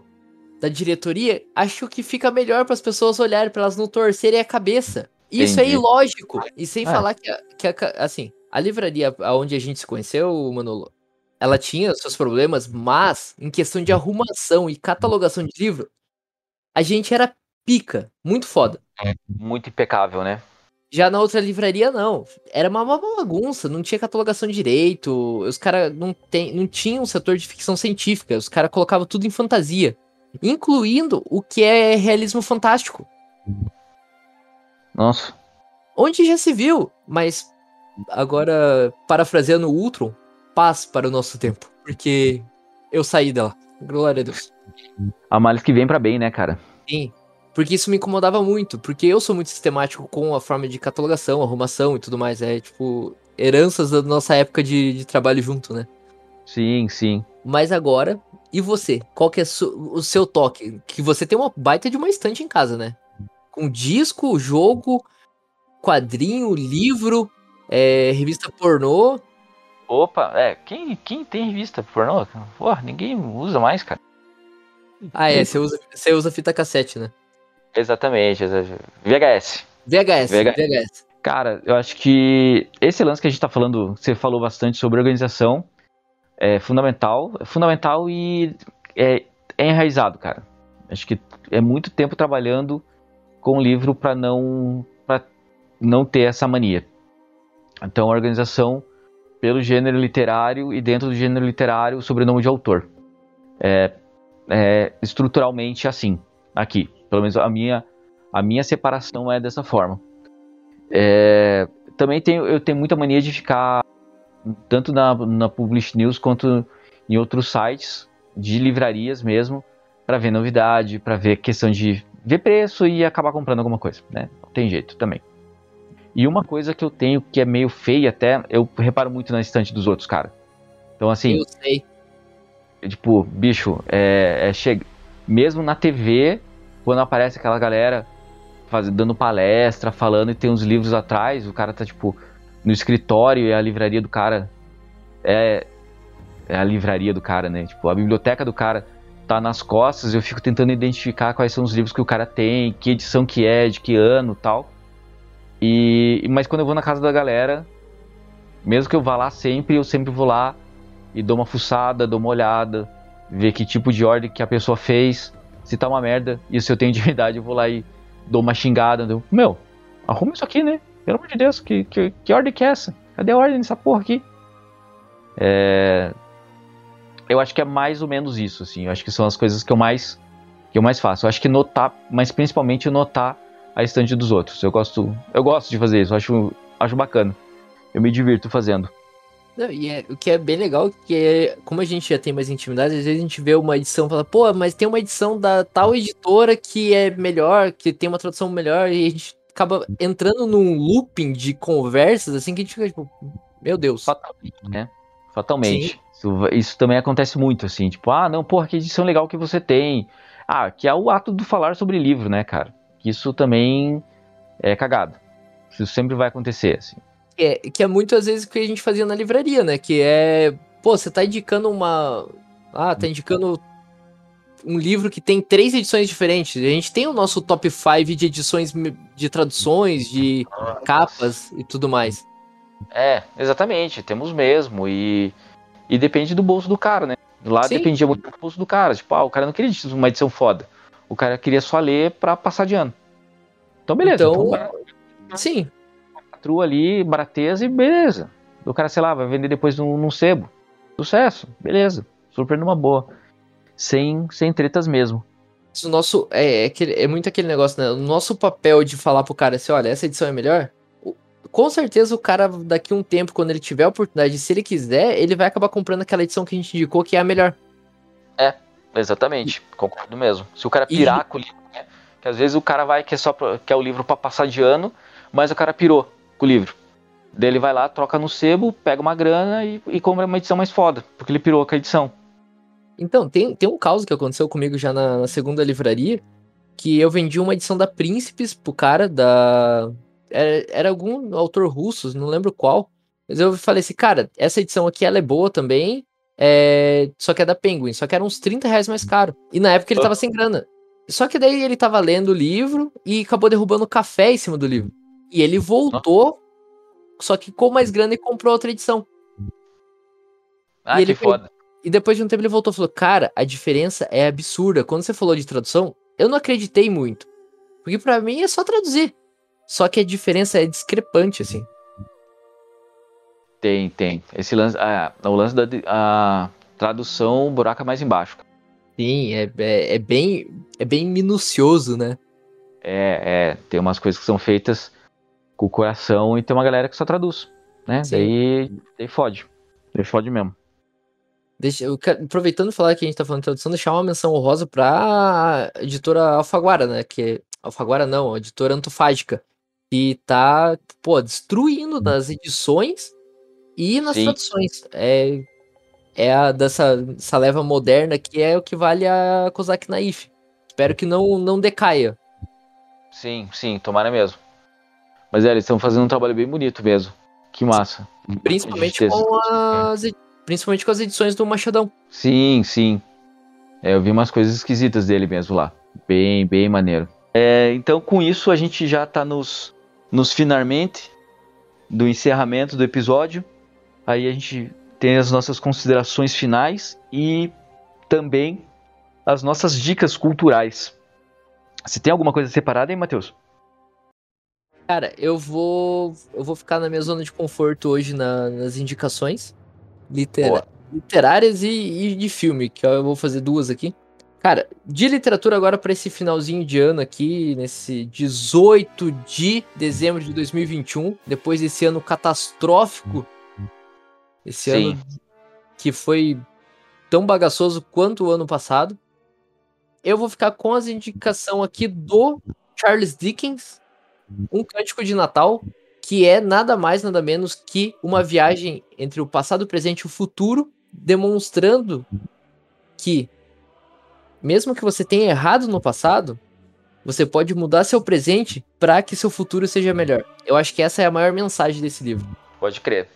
da diretoria acham que fica melhor para as pessoas olharem, para elas não torcerem a cabeça. Isso é Entendi. é ilógico. E sem ah. falar que, que, assim, a livraria onde a gente se conheceu, Manolo, ela tinha seus problemas, mas em questão de arrumação e catalogação de livro, a gente era pica, muito foda. É, muito impecável, né? Já na outra livraria, não. Era uma, uma bagunça, não tinha catalogação direito. Os caras não, tem, não tinham um setor de ficção científica. Os caras colocavam tudo em fantasia. Incluindo o que é realismo fantástico. Nossa. Onde já se viu, mas agora, parafraseando o Ultron, paz para o nosso tempo. Porque eu saí dela. Glória a Deus. A males que vem para bem, né, cara? Sim. Porque isso me incomodava muito, porque eu sou muito sistemático com a forma de catalogação, arrumação e tudo mais. É tipo, heranças da nossa época de, de trabalho junto, né? Sim, sim. Mas agora, e você? Qual que é o seu toque? Que você tem uma baita de uma estante em casa, né? Com disco, jogo, quadrinho, livro, é, revista pornô. Opa, é, quem, quem tem revista pornô? Porra, ninguém usa mais, cara. Ah, é, você usa, você usa fita cassete, né? Exatamente, VHS. VHS, VHS. VHS. Cara, eu acho que esse lance que a gente tá falando, você falou bastante sobre organização, é fundamental, é fundamental e é, é enraizado, cara. Acho que é muito tempo trabalhando com o livro para não para não ter essa mania. Então, organização pelo gênero literário e dentro do gênero literário, o sobrenome de autor. É, é estruturalmente assim, aqui. Pelo menos a minha, a minha separação é dessa forma. É, também tenho, eu tenho muita mania de ficar tanto na, na Publish News quanto em outros sites de livrarias mesmo para ver novidade, para ver questão de ver preço e acabar comprando alguma coisa, né? Não tem jeito também. E uma coisa que eu tenho que é meio feia até, eu reparo muito na estante dos outros, cara. Então assim, eu sei. Tipo, bicho, é, é chega mesmo na TV quando aparece aquela galera faz, dando palestra, falando e tem uns livros atrás, o cara tá tipo no escritório e a livraria do cara é, é a livraria do cara, né? Tipo, a biblioteca do cara tá nas costas, eu fico tentando identificar quais são os livros que o cara tem, que edição que é, de que ano tal. E, mas quando eu vou na casa da galera, mesmo que eu vá lá sempre, eu sempre vou lá e dou uma fuçada, dou uma olhada, ver que tipo de ordem que a pessoa fez, se tá uma merda, e se eu tenho [LAUGHS] intimidade, eu vou lá e dou uma xingada, dou, meu, arruma isso aqui, né? Pelo amor de Deus, que, que, que ordem que é essa? Cadê a ordem dessa porra aqui? É... Eu acho que é mais ou menos isso, assim. Eu acho que são as coisas que eu mais que eu mais faço. Eu acho que notar, mas principalmente notar a estante dos outros. Eu gosto, eu gosto de fazer isso. Eu acho, acho bacana. Eu me divirto fazendo. E é, o que é bem legal, que é, como a gente já tem mais intimidade, às vezes a gente vê uma edição e fala, pô, mas tem uma edição da tal editora que é melhor, que tem uma tradução melhor, e a gente acaba entrando num looping de conversas, assim, que a gente fica tipo, meu Deus. Fatalmente, né? Fatalmente. Isso, isso, também acontece muito, assim, tipo, ah, não, porra, que edição legal que você tem. Ah, que é o ato do falar sobre livro, né, cara? Que isso também é cagado. Isso sempre vai acontecer, assim. É, que é muitas vezes o que a gente fazia na livraria, né? Que é, pô, você tá indicando uma. Ah, tá indicando um livro que tem três edições diferentes. A gente tem o nosso top 5 de edições de traduções, de capas e tudo mais. É, exatamente, temos mesmo. E, e depende do bolso do cara, né? Lá Sim. dependia muito do bolso do cara. Tipo, ah, o cara não queria uma edição foda. O cara queria só ler pra passar de ano. Então, beleza. Então, então sim. Trua ali, barateza e beleza. O cara, sei lá, vai vender depois num, num sebo. Sucesso, beleza. Super numa boa sem, sem tretas mesmo. O nosso, é, é, é muito aquele negócio, né? O nosso papel de falar pro cara assim, olha, essa edição é melhor, com certeza o cara, daqui a um tempo, quando ele tiver a oportunidade, se ele quiser, ele vai acabar comprando aquela edição que a gente indicou que é a melhor. É, exatamente, concordo mesmo. Se o cara pirar e... com o livro, né? que às vezes o cara vai que é só pra, quer o livro para passar de ano, mas o cara pirou com o livro. Daí ele vai lá, troca no sebo, pega uma grana e, e compra uma edição mais foda, porque ele pirou com a edição. Então, tem, tem um caso que aconteceu comigo já na, na, segunda livraria, que eu vendi uma edição da Príncipes pro cara da. Era, era algum autor russo, não lembro qual. Mas eu falei assim, cara, essa edição aqui ela é boa também, é... só que é da Penguin, só que era uns 30 reais mais caro. E na época ele tava sem grana. Só que daí ele tava lendo o livro e acabou derrubando café em cima do livro. E ele voltou, só que com mais grana e comprou outra edição. Ah, e que foda. E depois de um tempo ele voltou e falou: Cara, a diferença é absurda. Quando você falou de tradução, eu não acreditei muito. Porque para mim é só traduzir. Só que a diferença é discrepante, assim. Tem, tem. Esse lance. Ah, o lance da a tradução, é mais embaixo. Sim, é, é, é, bem, é bem minucioso, né? É, é. Tem umas coisas que são feitas com o coração e tem uma galera que só traduz. Né? Daí, daí fode. Daí fode mesmo. Deixa, eu, aproveitando falar que a gente tá falando de tradução, deixar uma menção honrosa pra editora Alfaguara, né? Que Alfaguara não, a editora Antofágica. Que tá, pô, destruindo nas edições e nas Sim. traduções. É, é a dessa, dessa leva moderna que é o que vale a Kozak Naif. Espero que não, não decaia. Sim, sim, tomara mesmo. Mas é, eles estão fazendo um trabalho bem bonito mesmo. Que massa. Principalmente com as, Principalmente com as edições do Machadão. Sim, sim. É, eu vi umas coisas esquisitas dele mesmo lá. Bem, bem maneiro. É, então, com isso, a gente já está nos, nos finalmente do encerramento do episódio. Aí a gente tem as nossas considerações finais e também as nossas dicas culturais. Você tem alguma coisa separada, hein, Matheus? Cara, eu vou eu vou ficar na minha zona de conforto hoje na, nas indicações litera literárias e, e, de filme, que eu vou fazer duas aqui. Cara, de literatura agora para esse finalzinho de ano aqui, nesse 18 de dezembro de 2021, depois desse ano catastrófico, esse Sim. ano que foi tão bagaçoso quanto o ano passado. Eu vou ficar com as indicação aqui do Charles Dickens, Um Cântico de Natal, que é nada mais, nada menos que uma viagem entre o passado, o presente e o futuro, demonstrando que, mesmo que você tenha errado no passado, você pode mudar seu presente para que seu futuro seja melhor. Eu acho que essa é a maior mensagem desse livro. Pode crer.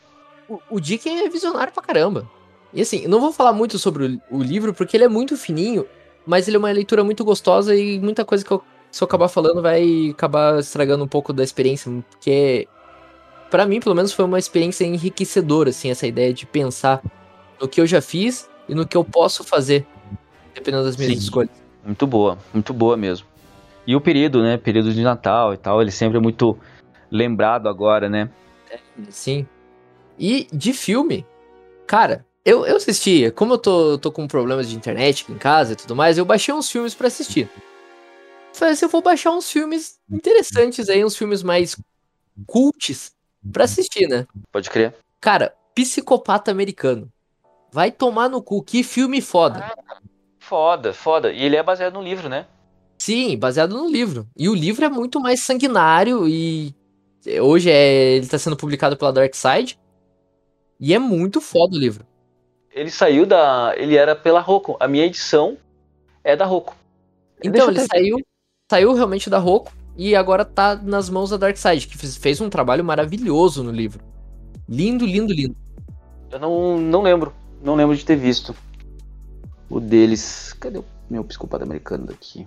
O, o Dick é visionário pra caramba. E assim, não vou falar muito sobre o, o livro porque ele é muito fininho, mas ele é uma leitura muito gostosa e muita coisa que eu se eu acabar falando vai acabar estragando um pouco da experiência, porque para mim, pelo menos, foi uma experiência enriquecedora, assim, essa ideia de pensar no que eu já fiz e no que eu posso fazer, dependendo das minhas Sim. escolhas. Muito boa, muito boa mesmo. E o período, né? Período de Natal e tal, ele sempre é muito lembrado agora, né? Sim. E de filme, cara, eu, eu assisti, como eu tô, tô com problemas de internet aqui em casa e tudo mais, eu baixei uns filmes para assistir. Falei assim, eu vou baixar uns filmes interessantes aí, uns filmes mais cults pra assistir, né? Pode crer. Cara, Psicopata Americano. Vai tomar no cu, que filme foda. Foda, foda. E ele é baseado no livro, né? Sim, baseado no livro. E o livro é muito mais sanguinário e hoje é, ele tá sendo publicado pela Dark Side. E é muito foda o livro. Ele saiu da. Ele era pela Roku. A minha edição é da Roku. Então, ele saiu, saiu realmente da Roku e agora tá nas mãos da Darkseid, que fez um trabalho maravilhoso no livro. Lindo, lindo, lindo. Eu não, não lembro. Não lembro de ter visto o deles. Cadê o meu psicopata americano daqui?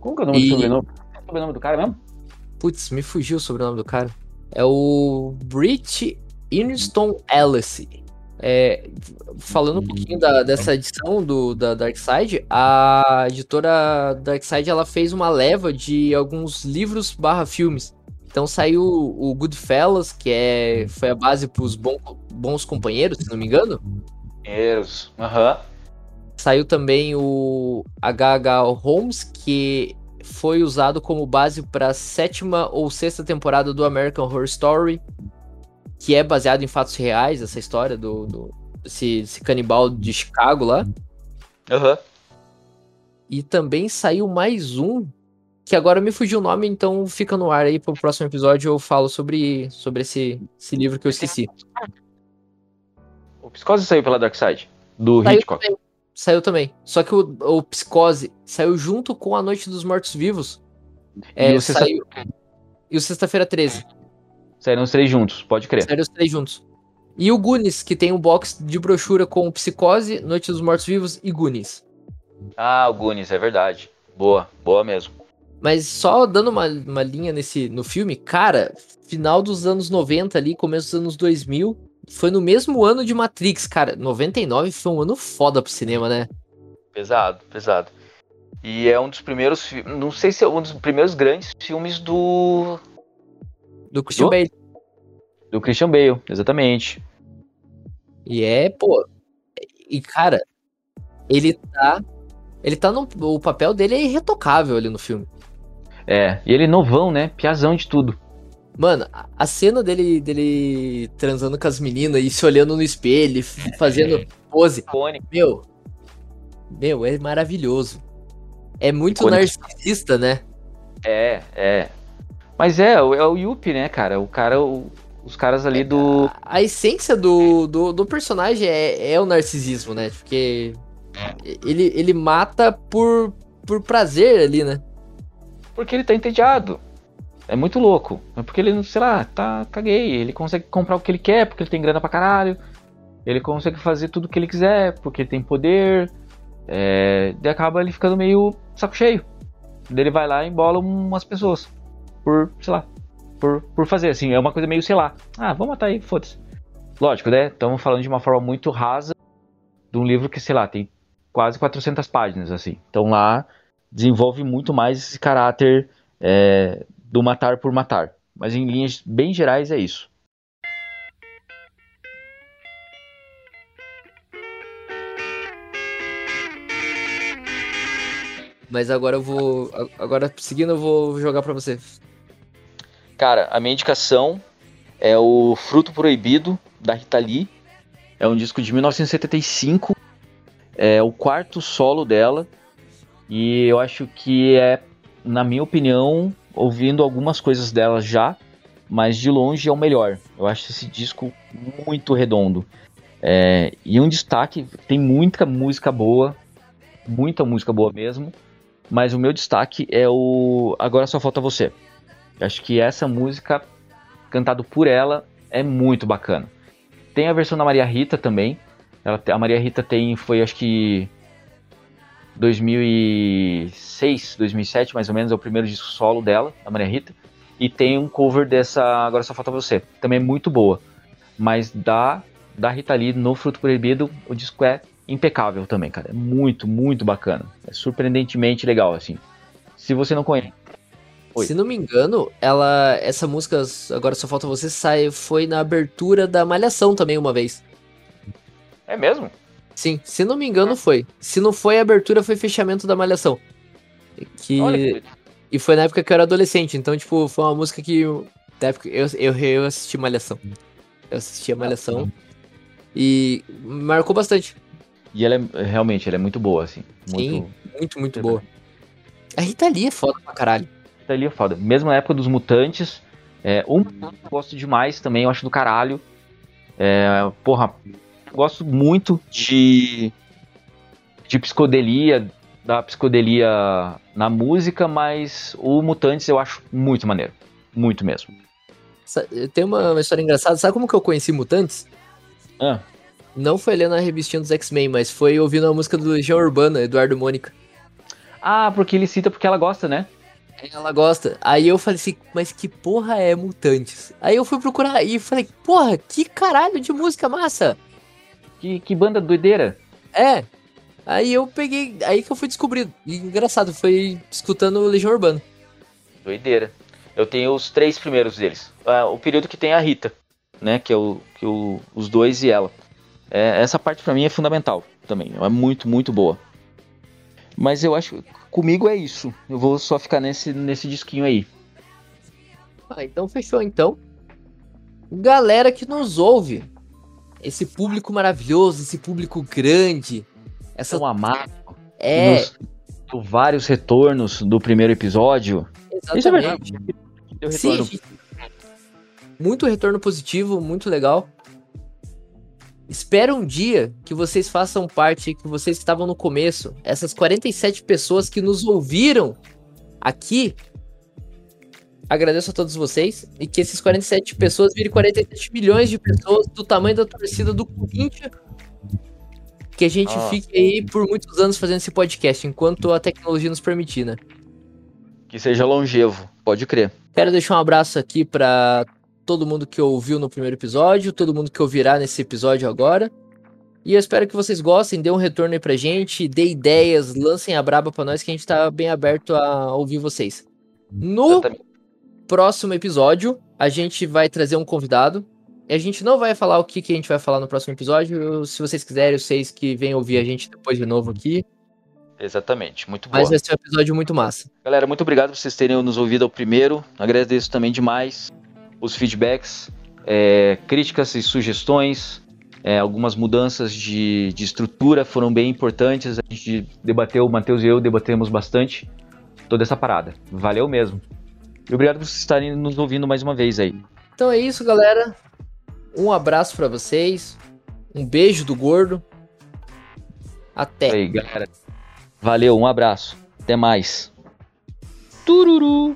Como que é o nome e... do sobrenome? É o sobrenome do cara mesmo? Putz, me fugiu o sobrenome do cara. É o Brit Iniston Ellis. É, falando um pouquinho da, dessa edição do, da Darkseid, a editora Darkseid ela fez uma leva de alguns livros barra filmes. Então saiu o Goodfellas, que é, foi a base para os bom, Bons Companheiros, se não me engano. Companheiros, aham. Uhum. Saiu também o HH Holmes, que foi usado como base para a sétima ou sexta temporada do American Horror Story que é baseado em fatos reais, essa história do, do esse, esse canibal de Chicago lá. Aham. Uhum. E também saiu mais um, que agora me fugiu o nome, então fica no ar aí pro próximo episódio eu falo sobre, sobre esse, esse livro que eu esqueci. O Psicose saiu pela Dark Side, do saiu Hitchcock. Também. Saiu também. Só que o, o Psicose saiu junto com A Noite dos Mortos Vivos. É, e o saiu... E o Sexta-feira 13. Saíram os três juntos, pode crer. Saíram os três juntos. E o Goonies, que tem um box de brochura com Psicose, Noite dos Mortos Vivos e Goonies. Ah, o Goonies, é verdade. Boa, boa mesmo. Mas só dando uma, uma linha nesse no filme, cara, final dos anos 90 ali, começo dos anos 2000, foi no mesmo ano de Matrix, cara. 99 foi um ano foda pro cinema, né? Pesado, pesado. E é um dos primeiros, não sei se é um dos primeiros grandes filmes do do Christian do? Bale. Do Christian Bale, exatamente. E é, pô. E, cara, ele tá. Ele tá no. O papel dele é irretocável ali no filme. É, e ele é novão, né? Piazão de tudo. Mano, a cena dele, dele transando com as meninas e se olhando no espelho, fazendo pose. Meu. Meu, é maravilhoso. É muito Icônico. narcisista, né? É, é. Mas é, é o Yuppie, né, cara? O cara, o, os caras ali do. A, a essência do, do, do, personagem é, é o narcisismo, né? Porque ele, ele mata por, por prazer ali, né? Porque ele tá entediado. É muito louco. É porque ele, sei lá, tá caguei. Ele consegue comprar o que ele quer, porque ele tem grana pra caralho. Ele consegue fazer tudo o que ele quiser, porque ele tem poder. É, e acaba ele ficando meio saco cheio. Daí ele vai lá e embola umas pessoas por, sei lá, por, por fazer, assim, é uma coisa meio, sei lá, ah, vamos matar aí, foda-se. Lógico, né, estamos falando de uma forma muito rasa de um livro que, sei lá, tem quase 400 páginas, assim. Então lá desenvolve muito mais esse caráter é, do matar por matar. Mas em linhas bem gerais é isso. Mas agora eu vou. Agora, seguindo, eu vou jogar para você. Cara, a minha indicação é o Fruto Proibido, da Rita Lee. É um disco de 1975. É o quarto solo dela. E eu acho que é, na minha opinião, ouvindo algumas coisas dela já, mas de longe é o melhor. Eu acho esse disco muito redondo. É, e um destaque, tem muita música boa, muita música boa mesmo, mas o meu destaque é o Agora Só Falta Você. Acho que essa música, cantado por ela, é muito bacana. Tem a versão da Maria Rita também. Ela, a Maria Rita tem, foi acho que 2006, 2007 mais ou menos, é o primeiro disco solo dela, da Maria Rita. E tem um cover dessa Agora Só Falta Você, também é muito boa. Mas da, da Rita Lee no Fruto Proibido, o disco é impecável também, cara. É muito, muito bacana. É surpreendentemente legal, assim. Se você não conhece. Oi. Se não me engano, ela. Essa música, Agora Só Falta Você, sai, foi na abertura da Malhação também uma vez. É mesmo? Sim, se não me engano, foi. Se não foi abertura, foi fechamento da Malhação. Que... Olha. E foi na época que eu era adolescente, então, tipo, foi uma música que. Da época, eu, eu, eu assisti Malhação. Eu assisti a Malhação. E marcou bastante. E ela é realmente, ela é muito boa, assim. Muito, Sim, muito, muito boa. A Rita Lee é foda pra caralho. Rita Lee é foda. Mesmo na época dos Mutantes. É, um eu gosto demais também, eu acho do caralho. É, porra, gosto muito de, de psicodelia, da psicodelia na música, mas o Mutantes eu acho muito maneiro. Muito mesmo. Tem uma, uma história engraçada. Sabe como que eu conheci Mutantes? Ah. Não foi lendo a revistinha dos X-Men, mas foi ouvindo a música do Legião Urbana, Eduardo Mônica. Ah, porque ele cita porque ela gosta, né? Ela gosta. Aí eu falei assim, mas que porra é Mutantes? Aí eu fui procurar e falei, porra, que caralho de música massa! Que, que banda doideira. É. Aí eu peguei. Aí que eu fui descobrir. E engraçado, foi escutando Legião Urbana. Doideira. Eu tenho os três primeiros deles. Ah, o período que tem a Rita, né? Que é o, que o, os dois e ela. É, essa parte para mim é fundamental também. É muito, muito boa. Mas eu acho comigo é isso. Eu vou só ficar nesse, nesse disquinho aí. Ah, então fechou então. Galera que nos ouve, esse público maravilhoso, esse público grande, essa tão amado. É. Nos, vários retornos do primeiro episódio. Exatamente. Isso é verdade. Sim, muito retorno positivo, muito legal. Espero um dia que vocês façam parte, que vocês estavam no começo, essas 47 pessoas que nos ouviram aqui Agradeço a todos vocês e que esses 47 pessoas virem 47 milhões de pessoas do tamanho da torcida do Corinthians. Que a gente ah. fique aí por muitos anos fazendo esse podcast, enquanto a tecnologia nos permitir, né? Que seja longevo, pode crer. Quero deixar um abraço aqui para todo mundo que ouviu no primeiro episódio, todo mundo que ouvirá nesse episódio agora. E eu espero que vocês gostem, dê um retorno aí pra gente, dê ideias, lancem a braba pra nós, que a gente tá bem aberto a ouvir vocês. No próximo episódio, a gente vai trazer um convidado. E a gente não vai falar o que, que a gente vai falar no próximo episódio. Se vocês quiserem, vocês que vêm ouvir a gente depois de novo aqui. Exatamente, muito bom. Mas vai ser um episódio muito massa. Galera, muito obrigado por vocês terem nos ouvido ao primeiro. Agradeço também demais os feedbacks, é, críticas e sugestões. É, algumas mudanças de, de estrutura foram bem importantes. A gente debateu, o Matheus e eu debatemos bastante toda essa parada. Valeu mesmo. E obrigado por vocês estarem nos ouvindo mais uma vez aí. Então é isso, galera. Um abraço para vocês. Um beijo do gordo. Até. Aí, galera. Valeu, um abraço. Até mais. Tururu.